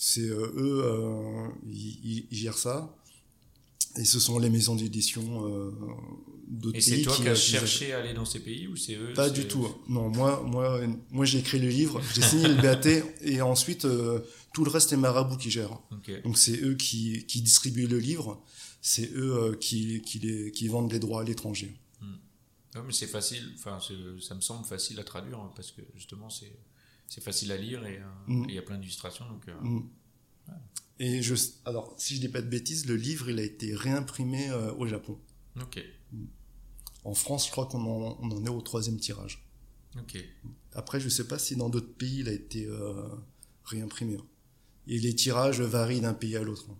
C'est euh, eux, euh, ils, gèrent ça. Et ce sont les maisons d'édition euh, d'autres Et pays c'est toi qui as cherché à aller dans ces pays ou c'est eux Pas du tout. Non, moi, moi, moi, j'ai écrit le livre, j'ai signé le BAT, et ensuite euh, tout le reste est Marabout qui gère. Donc c'est eux qui, qui distribuent le livre, c'est eux euh, qui, qui, les, qui vendent les droits à l'étranger. Ouais, mais c'est facile, enfin, ça me semble facile à traduire hein, parce que justement c'est c'est facile à lire et euh, Mm. et il y a plein d'illustrations donc. euh, Mm. Et je, alors, si je dis pas de bêtises, le livre il a été réimprimé euh, au Japon. Ok. En France, je crois qu'on en, on en est au troisième tirage. Ok. Après, je sais pas si dans d'autres pays il a été euh, réimprimé. hein. Et les tirages varient d'un pays à l'autre. hein.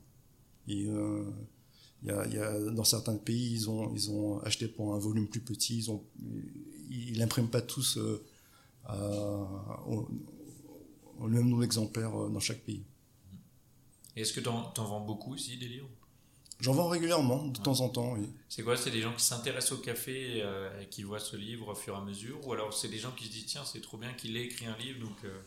Et euh, il y a, il y a- dans certains pays, ils ont, ils ont acheté pour un volume plus petit. Ils ont, ils n'impriment pas tous euh, au, au même nombre d'exemplaires euh, dans chaque pays. Et est-ce que t'en t'en vends beaucoup aussi des livres? J'en vends régulièrement, de temps en temps. oui. C'est quoi? C'est des gens qui s'intéressent au café euh, et qui voient ce livre au fur et à mesure? Ou alors c'est des gens qui se disent tiens, c'est trop bien qu'il ait écrit un livre donc. euh,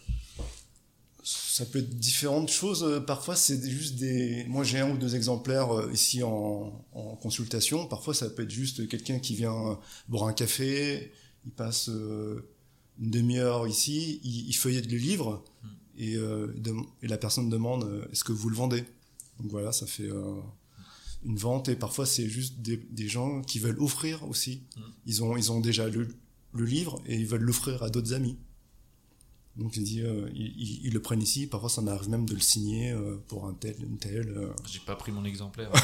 Ça peut être différentes choses. Euh, Parfois, c'est juste des. Moi, j'ai un ou deux exemplaires euh, ici en, en consultation. Parfois, ça peut être juste quelqu'un qui vient boire un café. Il passe euh, une demi-heure ici. Il, il feuillette le livre et, euh, et la personne demande euh, est-ce que vous le vendez? Donc voilà, ça fait euh, une vente. Et parfois, c'est juste des, des gens qui veulent offrir aussi. Mm. Ils ont ils ont déjà le, le livre et ils veulent l'offrir à d'autres amis. Donc il dit, ils, ils- ils le prennent ici. Parfois, ça m'arrive même de le signer pour un tel, une telle. J'ai pas pris mon exemplaire. <laughs>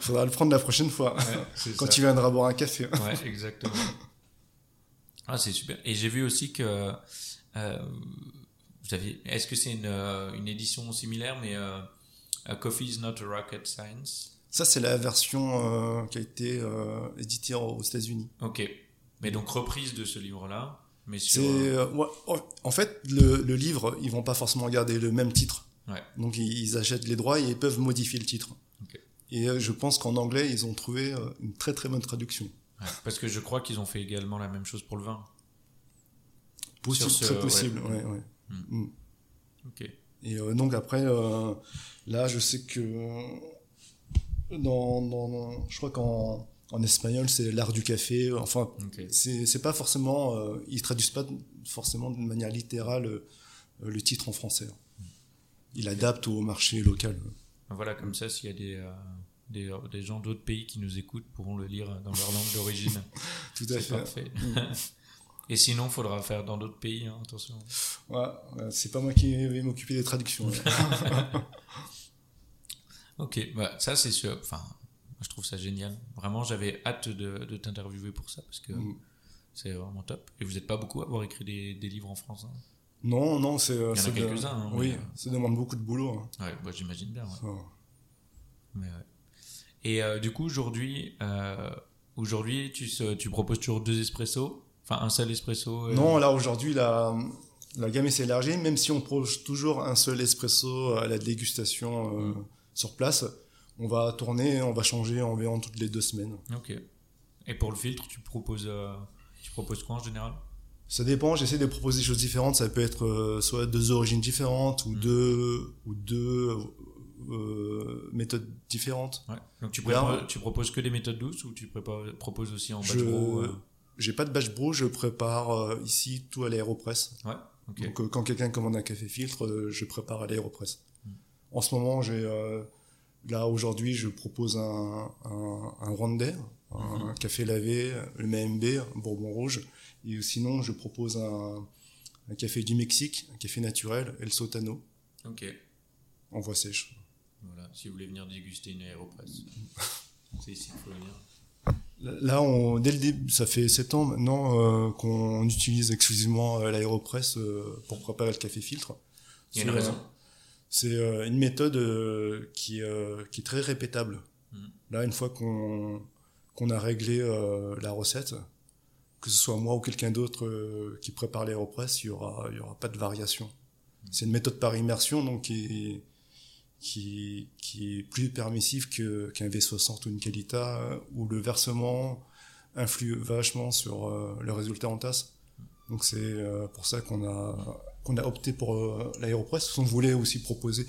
Faudra le prendre la prochaine fois Ouais, quand ça. tu viendras boire un café. Ouais, exactement. Ah, c'est super. Et j'ai vu aussi que euh, vous avez. Est-ce que c'est une, euh, une édition similaire, mais euh, A Coffee is not a rocket science? Ça, c'est la version euh, qui a été éditée aux États-Unis. Ok. Mais donc reprise de ce livre-là, mais sur. Ouais, oh, en fait le, le livre, ils vont pas forcément garder le même titre. Ouais. Donc ils, achètent les droits et ils peuvent modifier le titre. Et je pense qu'en anglais, ils ont trouvé une très très bonne traduction. Parce que je crois qu'ils ont fait également la même chose pour le vin. Possible, ce- très possible. ouais. ouais, ouais. Mm. Ok. Et euh, donc après, euh, là, je sais que dans, dans, je crois qu'en en espagnol, c'est l'art du café. Enfin, Ok. c'est pas forcément, euh, ils traduisent pas forcément de manière littérale euh, le titre en français. Ils adaptent au marché local. Voilà, comme ça, s'il y a des, euh, des, des gens d'autres pays qui nous écoutent, pourront le lire dans leur langue d'origine. <laughs> Tout à fait. parfait. <laughs> Et sinon, faudra faire dans d'autres pays, hein, attention. Ouais, c'est pas moi qui vais m'occuper des traductions. <laughs> Ok, bah, ça c'est sûr. Enfin, je trouve ça génial. Vraiment, j'avais hâte de, de t'interviewer pour ça parce que Mm. c'est vraiment top. Et vous n'êtes pas beaucoup à avoir écrit des, des livres en France. hein. Non, non, c'est. euh, Il y en a quelques-uns, hein, oui, mais, euh, ça demande beaucoup de boulot. Ouais, bah, j'imagine bien. ouais. Mais, ouais. Et euh, du coup, aujourd'hui, euh, aujourd'hui, tu, se- tu proposes toujours deux espressos, enfin un seul espresso. euh, Non, là aujourd'hui, la, la gamme s'est élargie, même si on propose toujours un seul espresso à la dégustation euh, sur place. On va tourner, on va changer environ toutes les deux semaines. Ok. Et pour le filtre, tu proposes, tu proposes quoi en général? Ça dépend, j'essaie de proposer des choses différentes. Ça peut être soit deux origines différentes ou Mm. deux, ou deux euh, méthodes différentes. Ouais. Donc tu, Là, prépares- tu proposes que des méthodes douces ou tu prépares- proposes aussi en batch Je- brew euh J'ai pas de batch brew, je prépare euh, ici tout à l'aéropress. Ouais. Donc euh, quand quelqu'un commande un café filtre, je prépare à l'aéropress. Mm. En ce moment, j'ai là aujourd'hui, je propose un un, un Rwandais, un, Mhm. café lavé, le MB, un Bourbon rouge, et sinon je propose un un café du Mexique, un café naturel, El Sotano, Ok. en voie sèche. Voilà, si vous voulez venir déguster une aéropress, <laughs> c'est ici qu'il faut venir. Là, on, dès le début, ça fait 7 ans maintenant euh, qu'on utilise exclusivement euh, l'aéropress euh, pour préparer le café filtre. Il y a une C'est, raison. C'est euh, une méthode qui, qui est très répétable. Mhm. Là, une fois qu'on a réglé la recette, que ce soit moi ou quelqu'un d'autre qui prépare l'aéropress, il y aura, y aura pas de variation. C'est une méthode par immersion, donc qui, qui, qui est plus permissive que- qu'un V60 ou une Calita, où le versement influe vachement sur euh, le résultat en tasse. Donc c'est euh, pour ça qu'on a, qu'on a opté pour euh, l'aéropress. On voulait aussi proposer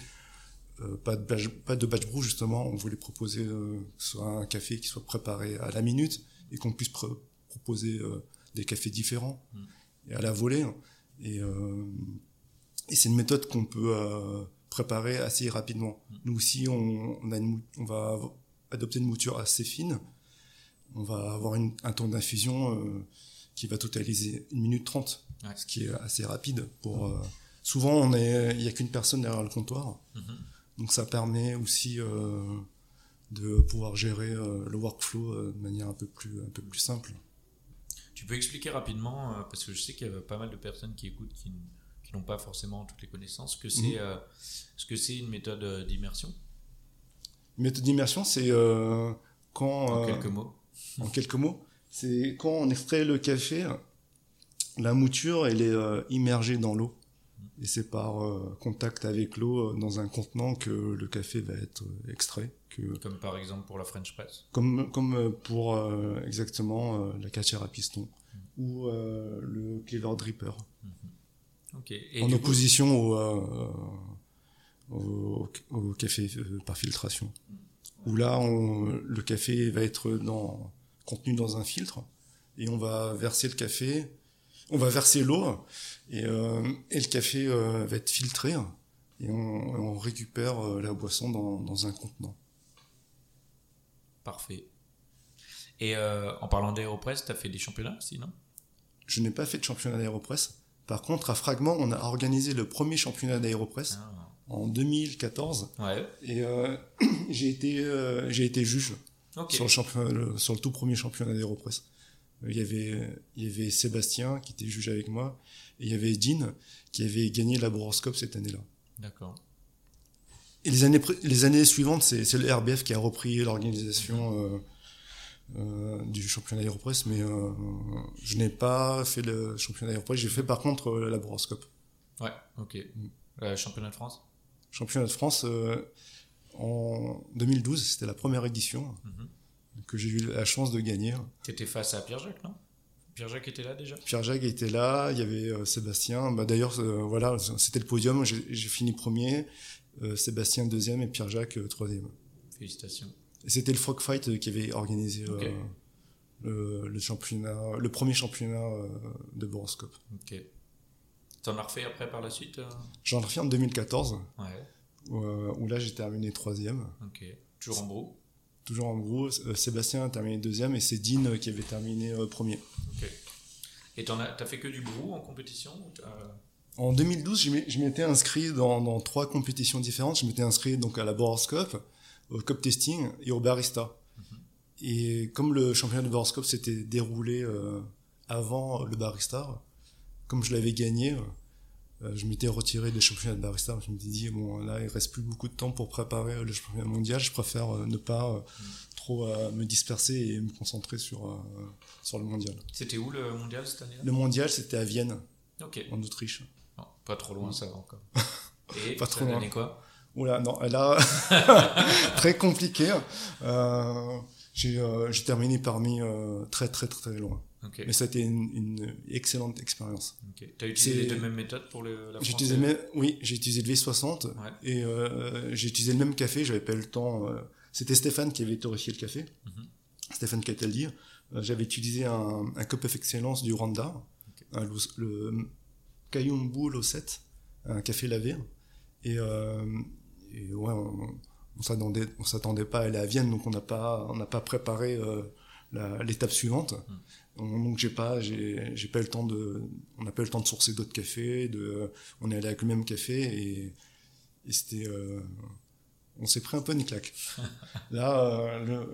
euh, pas, de batch, pas de batch brew justement, on voulait proposer que ce soit un café qui soit préparé à la minute et qu'on puisse pr- proposer des cafés différents Mm. et à la volée. Et, et c'est une méthode qu'on peut préparer assez rapidement. Nous aussi, on, on, a une mou- on va adopter une mouture assez fine. On va avoir une- un temps d'infusion euh, qui va totaliser 1 minute 30, Ouais. ce qui est assez rapide. Pour, euh, souvent, il n'y a qu'une personne derrière le comptoir. Mhm. Donc ça permet aussi euh, de pouvoir gérer le workflow de manière un peu plus, un peu plus simple. Tu peux expliquer rapidement, parce que je sais qu'il y a pas mal de personnes qui écoutent qui, qui n'ont pas forcément toutes les connaissances, que c'est Mhm. euh, ce que c'est une méthode euh, d'immersion, Méthode d'immersion, c'est euh, quand... en quelques mots. <laughs> en quelques mots, c'est quand on extrait le café, la mouture, elle est immergée dans l'eau. Et c'est par euh, contact avec l'eau euh, dans un contenant que le café va être euh, extrait. Que, Comme par exemple pour la French Press? comme, comme pour exactement la cachère à piston ou euh, le cleaver dripper. Et en coup- opposition au, euh, au, au café euh, par filtration. Où là, on- le café va être dans, contenu dans un filtre et on va verser le café, on va verser l'eau et, euh, et le café euh, va être filtré et on, on récupère euh, la boisson dans, dans un contenant. Parfait. Et euh, en parlant d'Aéropress, tu as fait des championnats aussi, non? Je n'ai pas fait de championnat d'aéropress. Par contre, à Fragment, on a organisé le premier championnat d'aéropress Ah. en 2014 Ouais. et euh, <clears throat> j'ai été, euh, j'ai été juge. Sur le championnat, le- sur le tout premier championnat d'Aéropress. Euh, Il y avait, il y avait Sébastien qui était juge avec moi et il y avait Dean qui avait gagné la Boroscope cette année-là. D'accord. Et les années, les années suivantes, c'est, c'est le RBF qui a repris l'organisation euh, euh, du championnat d'Aéropress, mais euh, je n'ai pas fait le championnat d'Aéropress. J'ai fait par contre euh, la Boroscope. Ouais, ok. Championnat de France? Championnat de France euh, en 2012, c'était la première édition Mhm. que j'ai eu la chance de gagner. T'étais face à Pierre-Jacques, non? Pierre-Jacques était là déjà? Pierre Jacques était là, il y avait Sébastien. Bah, D'ailleurs, voilà, c'était le podium. J'ai fini premier, Sébastien deuxième et Pierre Jacques euh, troisième. Félicitations. C'était le Frog Fight euh, qui avait organisé euh, le, le championnat, le premier championnat euh, de Boroscope. Ok. T'en as refait après par la suite J'en ai refait en 2014, Ouais. où, où là j'ai terminé troisième. Ok. Toujours en brou Toujours en gros, Sébastien a terminé deuxième et c'est Dean qui avait terminé premier. Ok. Et t'en as, t'as fait que du brou en compétition En 2012, je m'ai- je m'étais inscrit dans, dans trois compétitions différentes. Je m'étais inscrit donc à la Boroscope, au Cup Testing et au Barista. Et comme le championnat de Boroscope s'était déroulé euh, avant le Barista, comme je l'avais gagné, euh, je m'étais retiré des championnats de Barista. Je me suis dit, bon, là, il reste plus beaucoup de temps pour préparer le championnat mondial. Je préfère euh, ne pas euh, trop euh, me disperser et me concentrer sur, euh, sur le mondial. C'était où le mondial cette année-là? Le mondial, c'était à Vienne, en Autriche. Non, pas trop loin ça encore. <laughs> Et Pas ça trop a loin. quoi? Oula, non, là, <laughs> très compliqué. Euh, j'ai euh, j'ai terminé parmi euh, très très très très loin. Ok. Mais ça a été une, une excellente expérience. ok. T'as utilisé les deux mêmes méthodes pour le, la utilisé, le même- oui, j'ai utilisé le V60 Ouais. et euh, j'ai utilisé le même café. J'avais pas eu le temps. euh, C'était Stéphane qui avait torréfié le café. Mhm. Stéphane Cataldi. Euh, J'avais utilisé un, un Cup of Excellence du Rwanda, un Lous- le Kayumbu Losset, un café lavé. Et, euh, et ouais, on, on s'attendait, on s'attendait pas à aller à Vienne, donc on n'a pas, on n'a pas préparé euh, l'étape suivante. Hmm. Donc j'ai pas, j'ai pas eu le temps de, on n'a pas eu le temps de sourcer d'autres cafés. De, on est allé avec le même café et, et c'était, euh, on s'est pris un peu une claque. <laughs> Là, euh,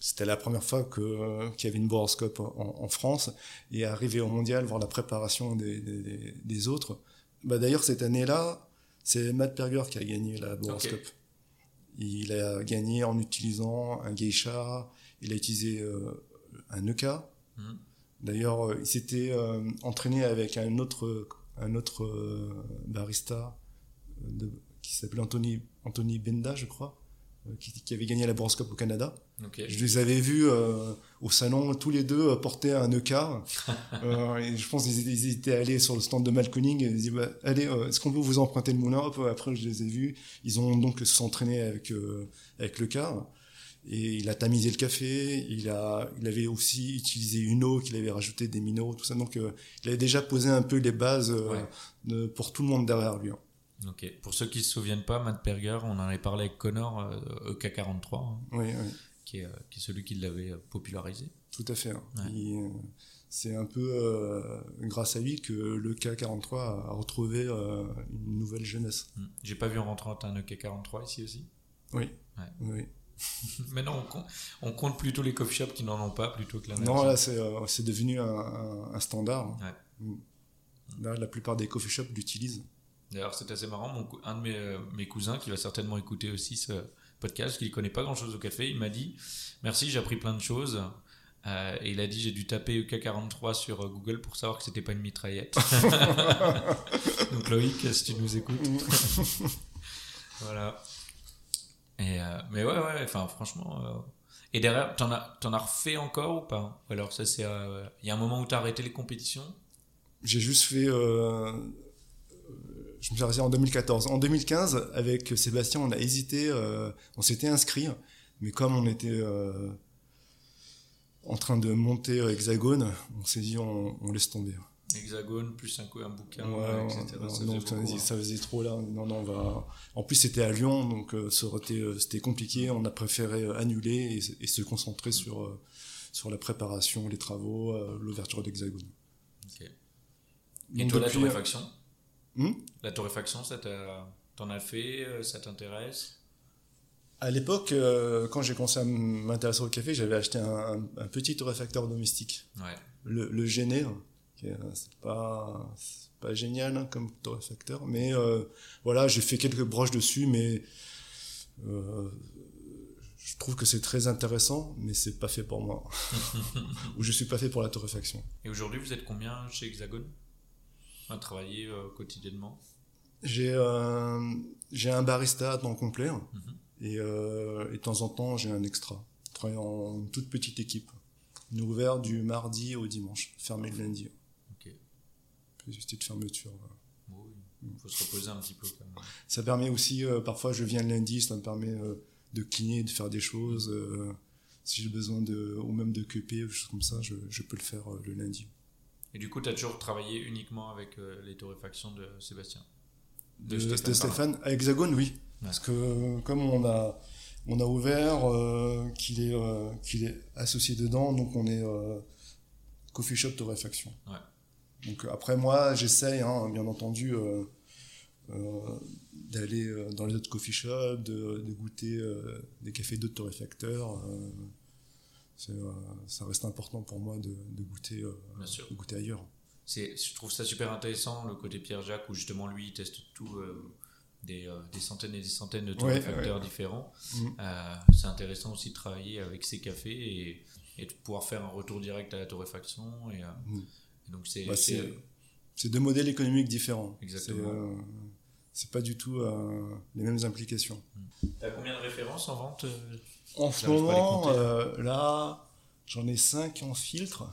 c'était la première fois que qu'il y avait une boroscope en, en, France et arriver au mondial, voir la préparation des, des, des autres. Bah d'ailleurs cette année-là, c'est Matt Perger qui a gagné la boroscope. Il a gagné en utilisant un geisha, il a utilisé euh, un EK. Mhm. D'ailleurs, euh, il s'était euh, entraîné avec un autre, un autre barista de, qui s'appelait Anthony, Anthony Benda, je crois. Euh, qui, avait gagné la Boroscope au Canada. Je les avais vus euh, au salon tous les deux porter un EK. <laughs> euh, et je pense qu'ils étaient allés sur le stand de Malconing et ils disaient bah, allez, euh, est-ce qu'on peut vous emprunter le moulin Hop, Après, je les ai vus. Ils ont donc s'entraîné avec avec le car. Et il a tamisé le café. Il a, il avait aussi utilisé une eau qu'il avait rajouté des minéraux, tout ça. Donc, il avait déjà posé un peu les bases de, pour tout le monde derrière lui. Hein. Ok. Pour ceux qui ne se souviennent pas, Matt Perger, on en avait parlé avec Connor, EK43, euh, e hein, Qui, est, euh, qui, est, celui qui l'avait euh, popularisé. Tout à fait. Hein. c'est un peu grâce à lui que le K43 a retrouvé une nouvelle jeunesse. Hmm. J'ai pas vu en rentrant un EK43 ici aussi? Oui. oui. <laughs> Maintenant, on compte, on compte, plutôt les coffee shops qui n'en ont pas plutôt que la Non, là, c'est devenu un, un, standard. Hein. Hmm. Là, la plupart des coffee shops l'utilisent. D'ailleurs, c'est assez marrant. Mon, un de mes, euh, mes, cousins, qui va certainement écouter aussi ce podcast, qui ne connaît pas grand-chose au café, il m'a dit Merci, j'ai appris plein de choses. Euh, et il a dit J'ai dû taper EK43 sur euh, Google pour savoir que c'était pas une mitraillette. <laughs> Donc, Loïc, si tu nous écoutes. <laughs> voilà. Et, mais ouais, ouais, enfin, franchement. Et derrière, t'en as, en as refait encore ou pas? Ou alors, ça c'est. Il y a un moment où t'as arrêté les compétitions? J'ai juste fait je me suis arrêté en 2014. En 2015, avec Sébastien, on a hésité, euh, on s'était inscrit, mais comme on était euh, en train de monter Hexagone, on s'est dit on, laisse tomber. Hexagone plus un, un bouquin, etc. Non, ça, faisait, trop là. Non, non, on va. En plus, c'était à Lyon, donc euh, c'était compliqué. On a préféré annuler et, se concentrer sur sur la préparation, les travaux, l'ouverture d'Hexagone. Et toi, la torréfaction Hmm? La torréfaction, ça t'en as fait euh, Ça t'intéresse? À l'époque, euh, quand j'ai commencé à m'intéresser au café, j'avais acheté un, petit torréfacteur domestique. Le, le Géné, c'est pas, pas génial hein, comme torréfacteur, mais euh, voilà, j'ai fait quelques broches dessus, mais je trouve que c'est très intéressant, mais c'est pas fait pour moi. <laughs> <laughs> Ou je suis pas fait pour la torréfaction. Et aujourd'hui, vous êtes combien chez Hexagone? À travailler euh, quotidiennement J'ai euh, j'ai un barista à temps complet mhm. et, euh, et, de temps en temps j'ai un extra. Je travaille en toute petite équipe. On est ouvert du mardi au dimanche, fermé le lundi. Ok. Juste de fermeture. Oui, il faut se reposer un petit peu quand même. Ça permet aussi, parfois je viens le lundi, ça me permet de cligner, de faire des choses. si j'ai besoin de, ou même de cuper, ou choses comme ça, je, je peux le faire le lundi. Et du coup, tu as toujours travaillé uniquement avec euh, les torréfactions de Sébastien? De, Stéphane, À Hexagone, oui. Parce que comme on a, on a ouvert, euh, qu'il est, euh, qu'il est associé dedans, donc on est coffee shop torréfaction. Ouais. Donc après, moi, j'essaye, hein, bien entendu, d'aller dans les autres coffee shops, de, de goûter des cafés d'autres torréfacteurs. Euh, ça reste important pour moi de, goûter, euh, de goûter ailleurs. Je trouve ça super intéressant, le côté Pierre-Jacques, où justement lui, il teste tout, euh, des, des, centaines et des centaines de facteurs différents. Mm. c'est intéressant aussi de travailler avec ces cafés et, et, de pouvoir faire un retour direct à la torréfaction. Et, mm. donc bah, c'est, c'est, deux modèles économiques différents. Exactement. C'est, pas du tout les mêmes implications. Mm. Tu as combien de références en vente en ce moment, euh, là, j'en ai 5 en filtre,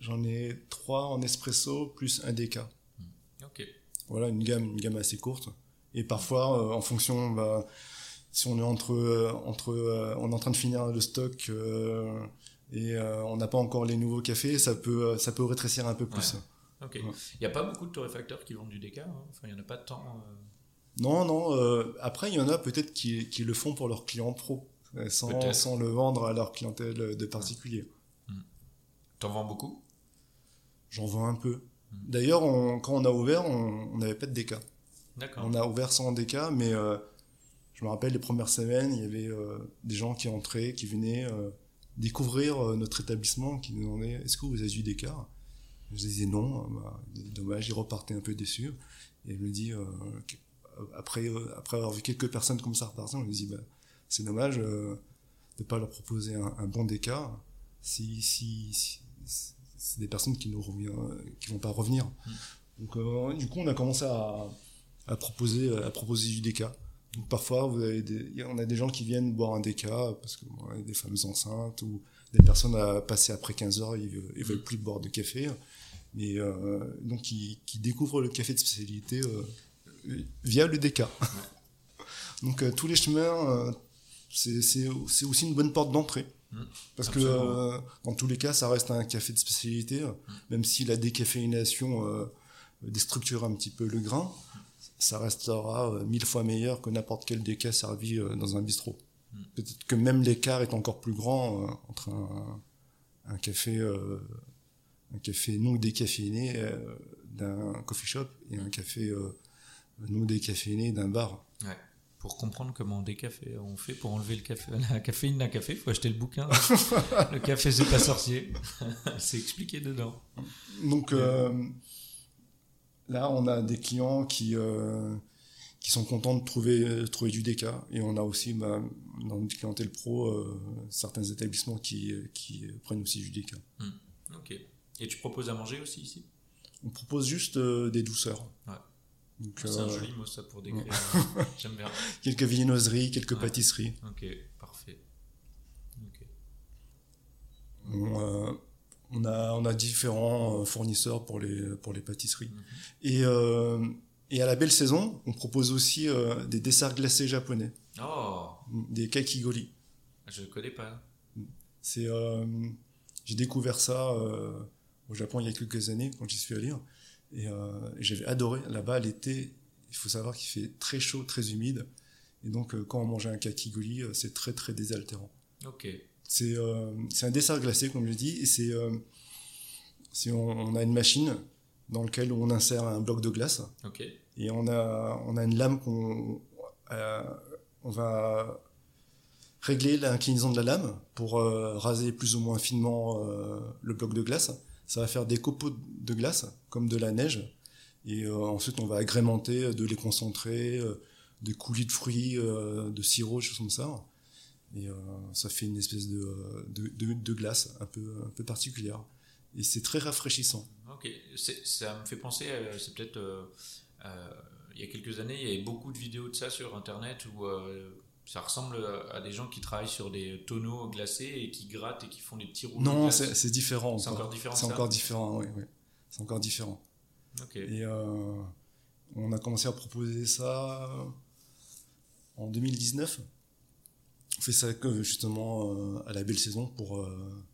j'en ai 3 en espresso, plus un DK. Hmm. Ok. Voilà, une gamme, une gamme assez courte. Et parfois, euh, en fonction, bah, si on est entre, euh, entre, on est en train de finir le stock et on n'a pas encore les nouveaux cafés, ça peut, ça peut rétrécir un peu plus. Ok. Il n'y a pas beaucoup de torréfacteurs qui vendent du DK. Hein? Enfin, il n'y en a pas tant. Non, non. après, il y en a peut-être qui, qui, le font pour leurs clients pro. Sans, sans le vendre à leur clientèle de particuliers. T'en vends beaucoup? J'en vends un peu. Mm. D'ailleurs, quand on a ouvert, on n'avait pas de DK. On a ouvert sans DK, mais euh, je me rappelle les premières semaines, il y avait euh, des gens qui entraient, qui venaient euh, découvrir notre établissement, qui nous demandaient est-ce que vous avez eu des cas? Je disais non, bah, dommage, ils repartaient un peu déçus. Et il me que- après, après avoir vu quelques personnes comme ça repartir, on me dit bah, c'est dommage euh, de ne pas leur proposer un, un bon DK si, si, si- si- c'est des personnes qui ne qui vont pas revenir. Donc, euh, du coup, on a commencé à, à proposer à proposer du DK. Donc, parfois, vous avez des, on a des gens qui viennent boire un DK parce que des femmes enceintes ou des personnes à passer après 15 heures, ils, ils veulent plus boire de café. Mais euh, donc, qui, qui découvrent le café de spécialité euh, via le DK. <laughs> donc, tous les chemins, c'est aussi une bonne porte d'entrée. Mm. Parce que euh, dans tous les cas, ça reste un café de spécialité, euh, même si la décaféination euh, déstructure un petit peu le grain, ça restera euh, mille fois meilleur que n'importe quel déca servi dans un bistrot. Mm. Peut-être que même l'écart est encore plus grand entre un, un café, un café non décaféiné d'un coffee shop et un café non décaféiné d'un bar. Ouais. Pour comprendre comment des cafés on fait pour enlever le café, la caféine d'un café, il faut acheter le bouquin. <laughs> le café, c'est pas sorcier. <laughs> c'est expliqué dedans. Donc euh, là, on a des clients qui, euh, qui sont contents de trouver, trouver du DK. Et on a aussi, bah, dans notre clientèle pro, euh, certains établissements qui, qui prennent aussi du DK. Ok. Et tu proposes à manger aussi ici? On propose juste euh, des douceurs. Ouais. C'est un euh, joli mot ça pour décrire. <laughs> J'aime bien. quelques viennoiseries, quelques Ouais. pâtisseries. Ok, parfait. Ok. On, euh, on a, on a différents euh, fournisseurs pour les, pour les pâtisseries. Mhm. Et, euh, et à la belle saison, on propose aussi euh, des desserts glacés japonais, Oh, des kakigori. je connais pas. C'est, euh, j'ai découvert ça euh, au Japon il y a quelques années quand j'y suis allé, et, euh, et j'avais adoré. Là-bas, l'été, il faut savoir qu'il fait très chaud, très humide, et donc euh, quand on mange un kakigori, euh, c'est très très désaltérant. Ok. C'est, euh, c'est un dessert glacé, comme je dis, et c'est, euh, c'est on, on a une machine dans laquelle on insère un bloc de glace, Ok. et on a, on a une lame qu'on on va régler l'inclinaison de la lame pour raser plus ou moins finement le bloc de glace. Ça va faire des copeaux de glace, comme de la neige. Et euh, ensuite, on va agrémenter de les concentrés, euh, des coulis de fruits, euh, de sirop, choses comme ça. Et euh, ça fait une espèce de, de, de, de glace un peu, un peu particulière. Et c'est très rafraîchissant. Ok. Ça me fait penser, c'est peut-être. euh, euh, il y a quelques années, il y avait beaucoup de vidéos de ça sur internet où euh, ça ressemble à des gens qui travaillent sur des tonneaux glacés et qui grattent et qui font des petits rouleaux. Non, c'est différent. C'est encore différent, C'est encore différent, oui. oui. C'est encore différent. Ok. Et euh, on a commencé à proposer ça en 2019. On fait ça que justement euh, à la belle saison pour, euh,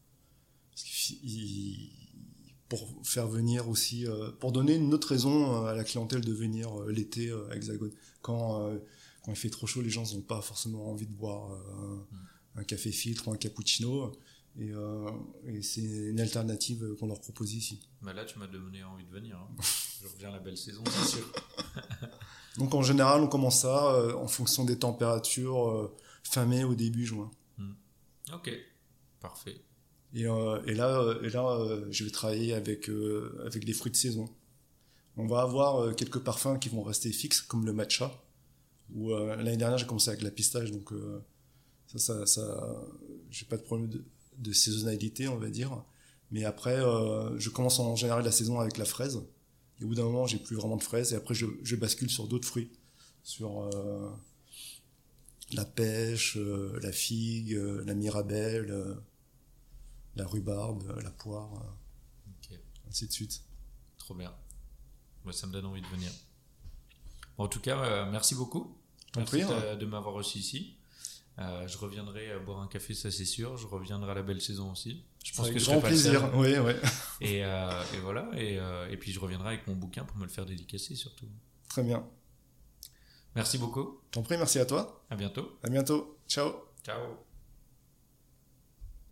pour faire venir aussi, euh, pour donner une autre raison euh, à la clientèle de venir euh, l'été euh, à Hexagone. Quand, euh, quand il fait trop chaud, les gens n'ont pas forcément envie de boire euh, un café filtre ou un cappuccino. Et, euh, et c'est une alternative qu'on leur propose ici. Bah là, tu m'as donné envie de venir. hein. <laughs> Je reviens à la belle saison, c'est sûr. <laughs> Donc en général, on commence ça euh, en fonction des températures fin mai au début juin. Ok. Parfait. Et, et là, et là je vais travailler avec, avec des fruits de saison. On va avoir quelques parfums qui vont rester fixes, comme le matcha. Ou euh, l'année dernière, j'ai commencé avec la pistache, donc euh, ça, ça, ça j'ai pas de problème de, de saisonnalité, on va dire. Mais après, euh, je commence en général la saison avec la fraise. Et au bout d'un moment, j'ai plus vraiment de fraises. Et après, je, je bascule sur d'autres fruits, sur la pêche, la figue, la mirabelle, la rhubarbe, la poire, ainsi de suite. Trop bien. Moi, ça me donne envie de venir. En tout cas, euh, merci beaucoup. Merci prie, de, de m'avoir reçu ici. Euh, je reviendrai euh, boire un café, ça c'est sûr. Je reviendrai à la belle saison aussi. Je pense Avec que je grand serai pas le seul. plaisir. Oui, oui. <laughs> Et, euh, et voilà. Et, euh, et puis je reviendrai avec mon bouquin pour me le faire dédicacer surtout. Très bien. Merci beaucoup. T'en prie, merci à toi. À bientôt. À bientôt. Ciao. Ciao.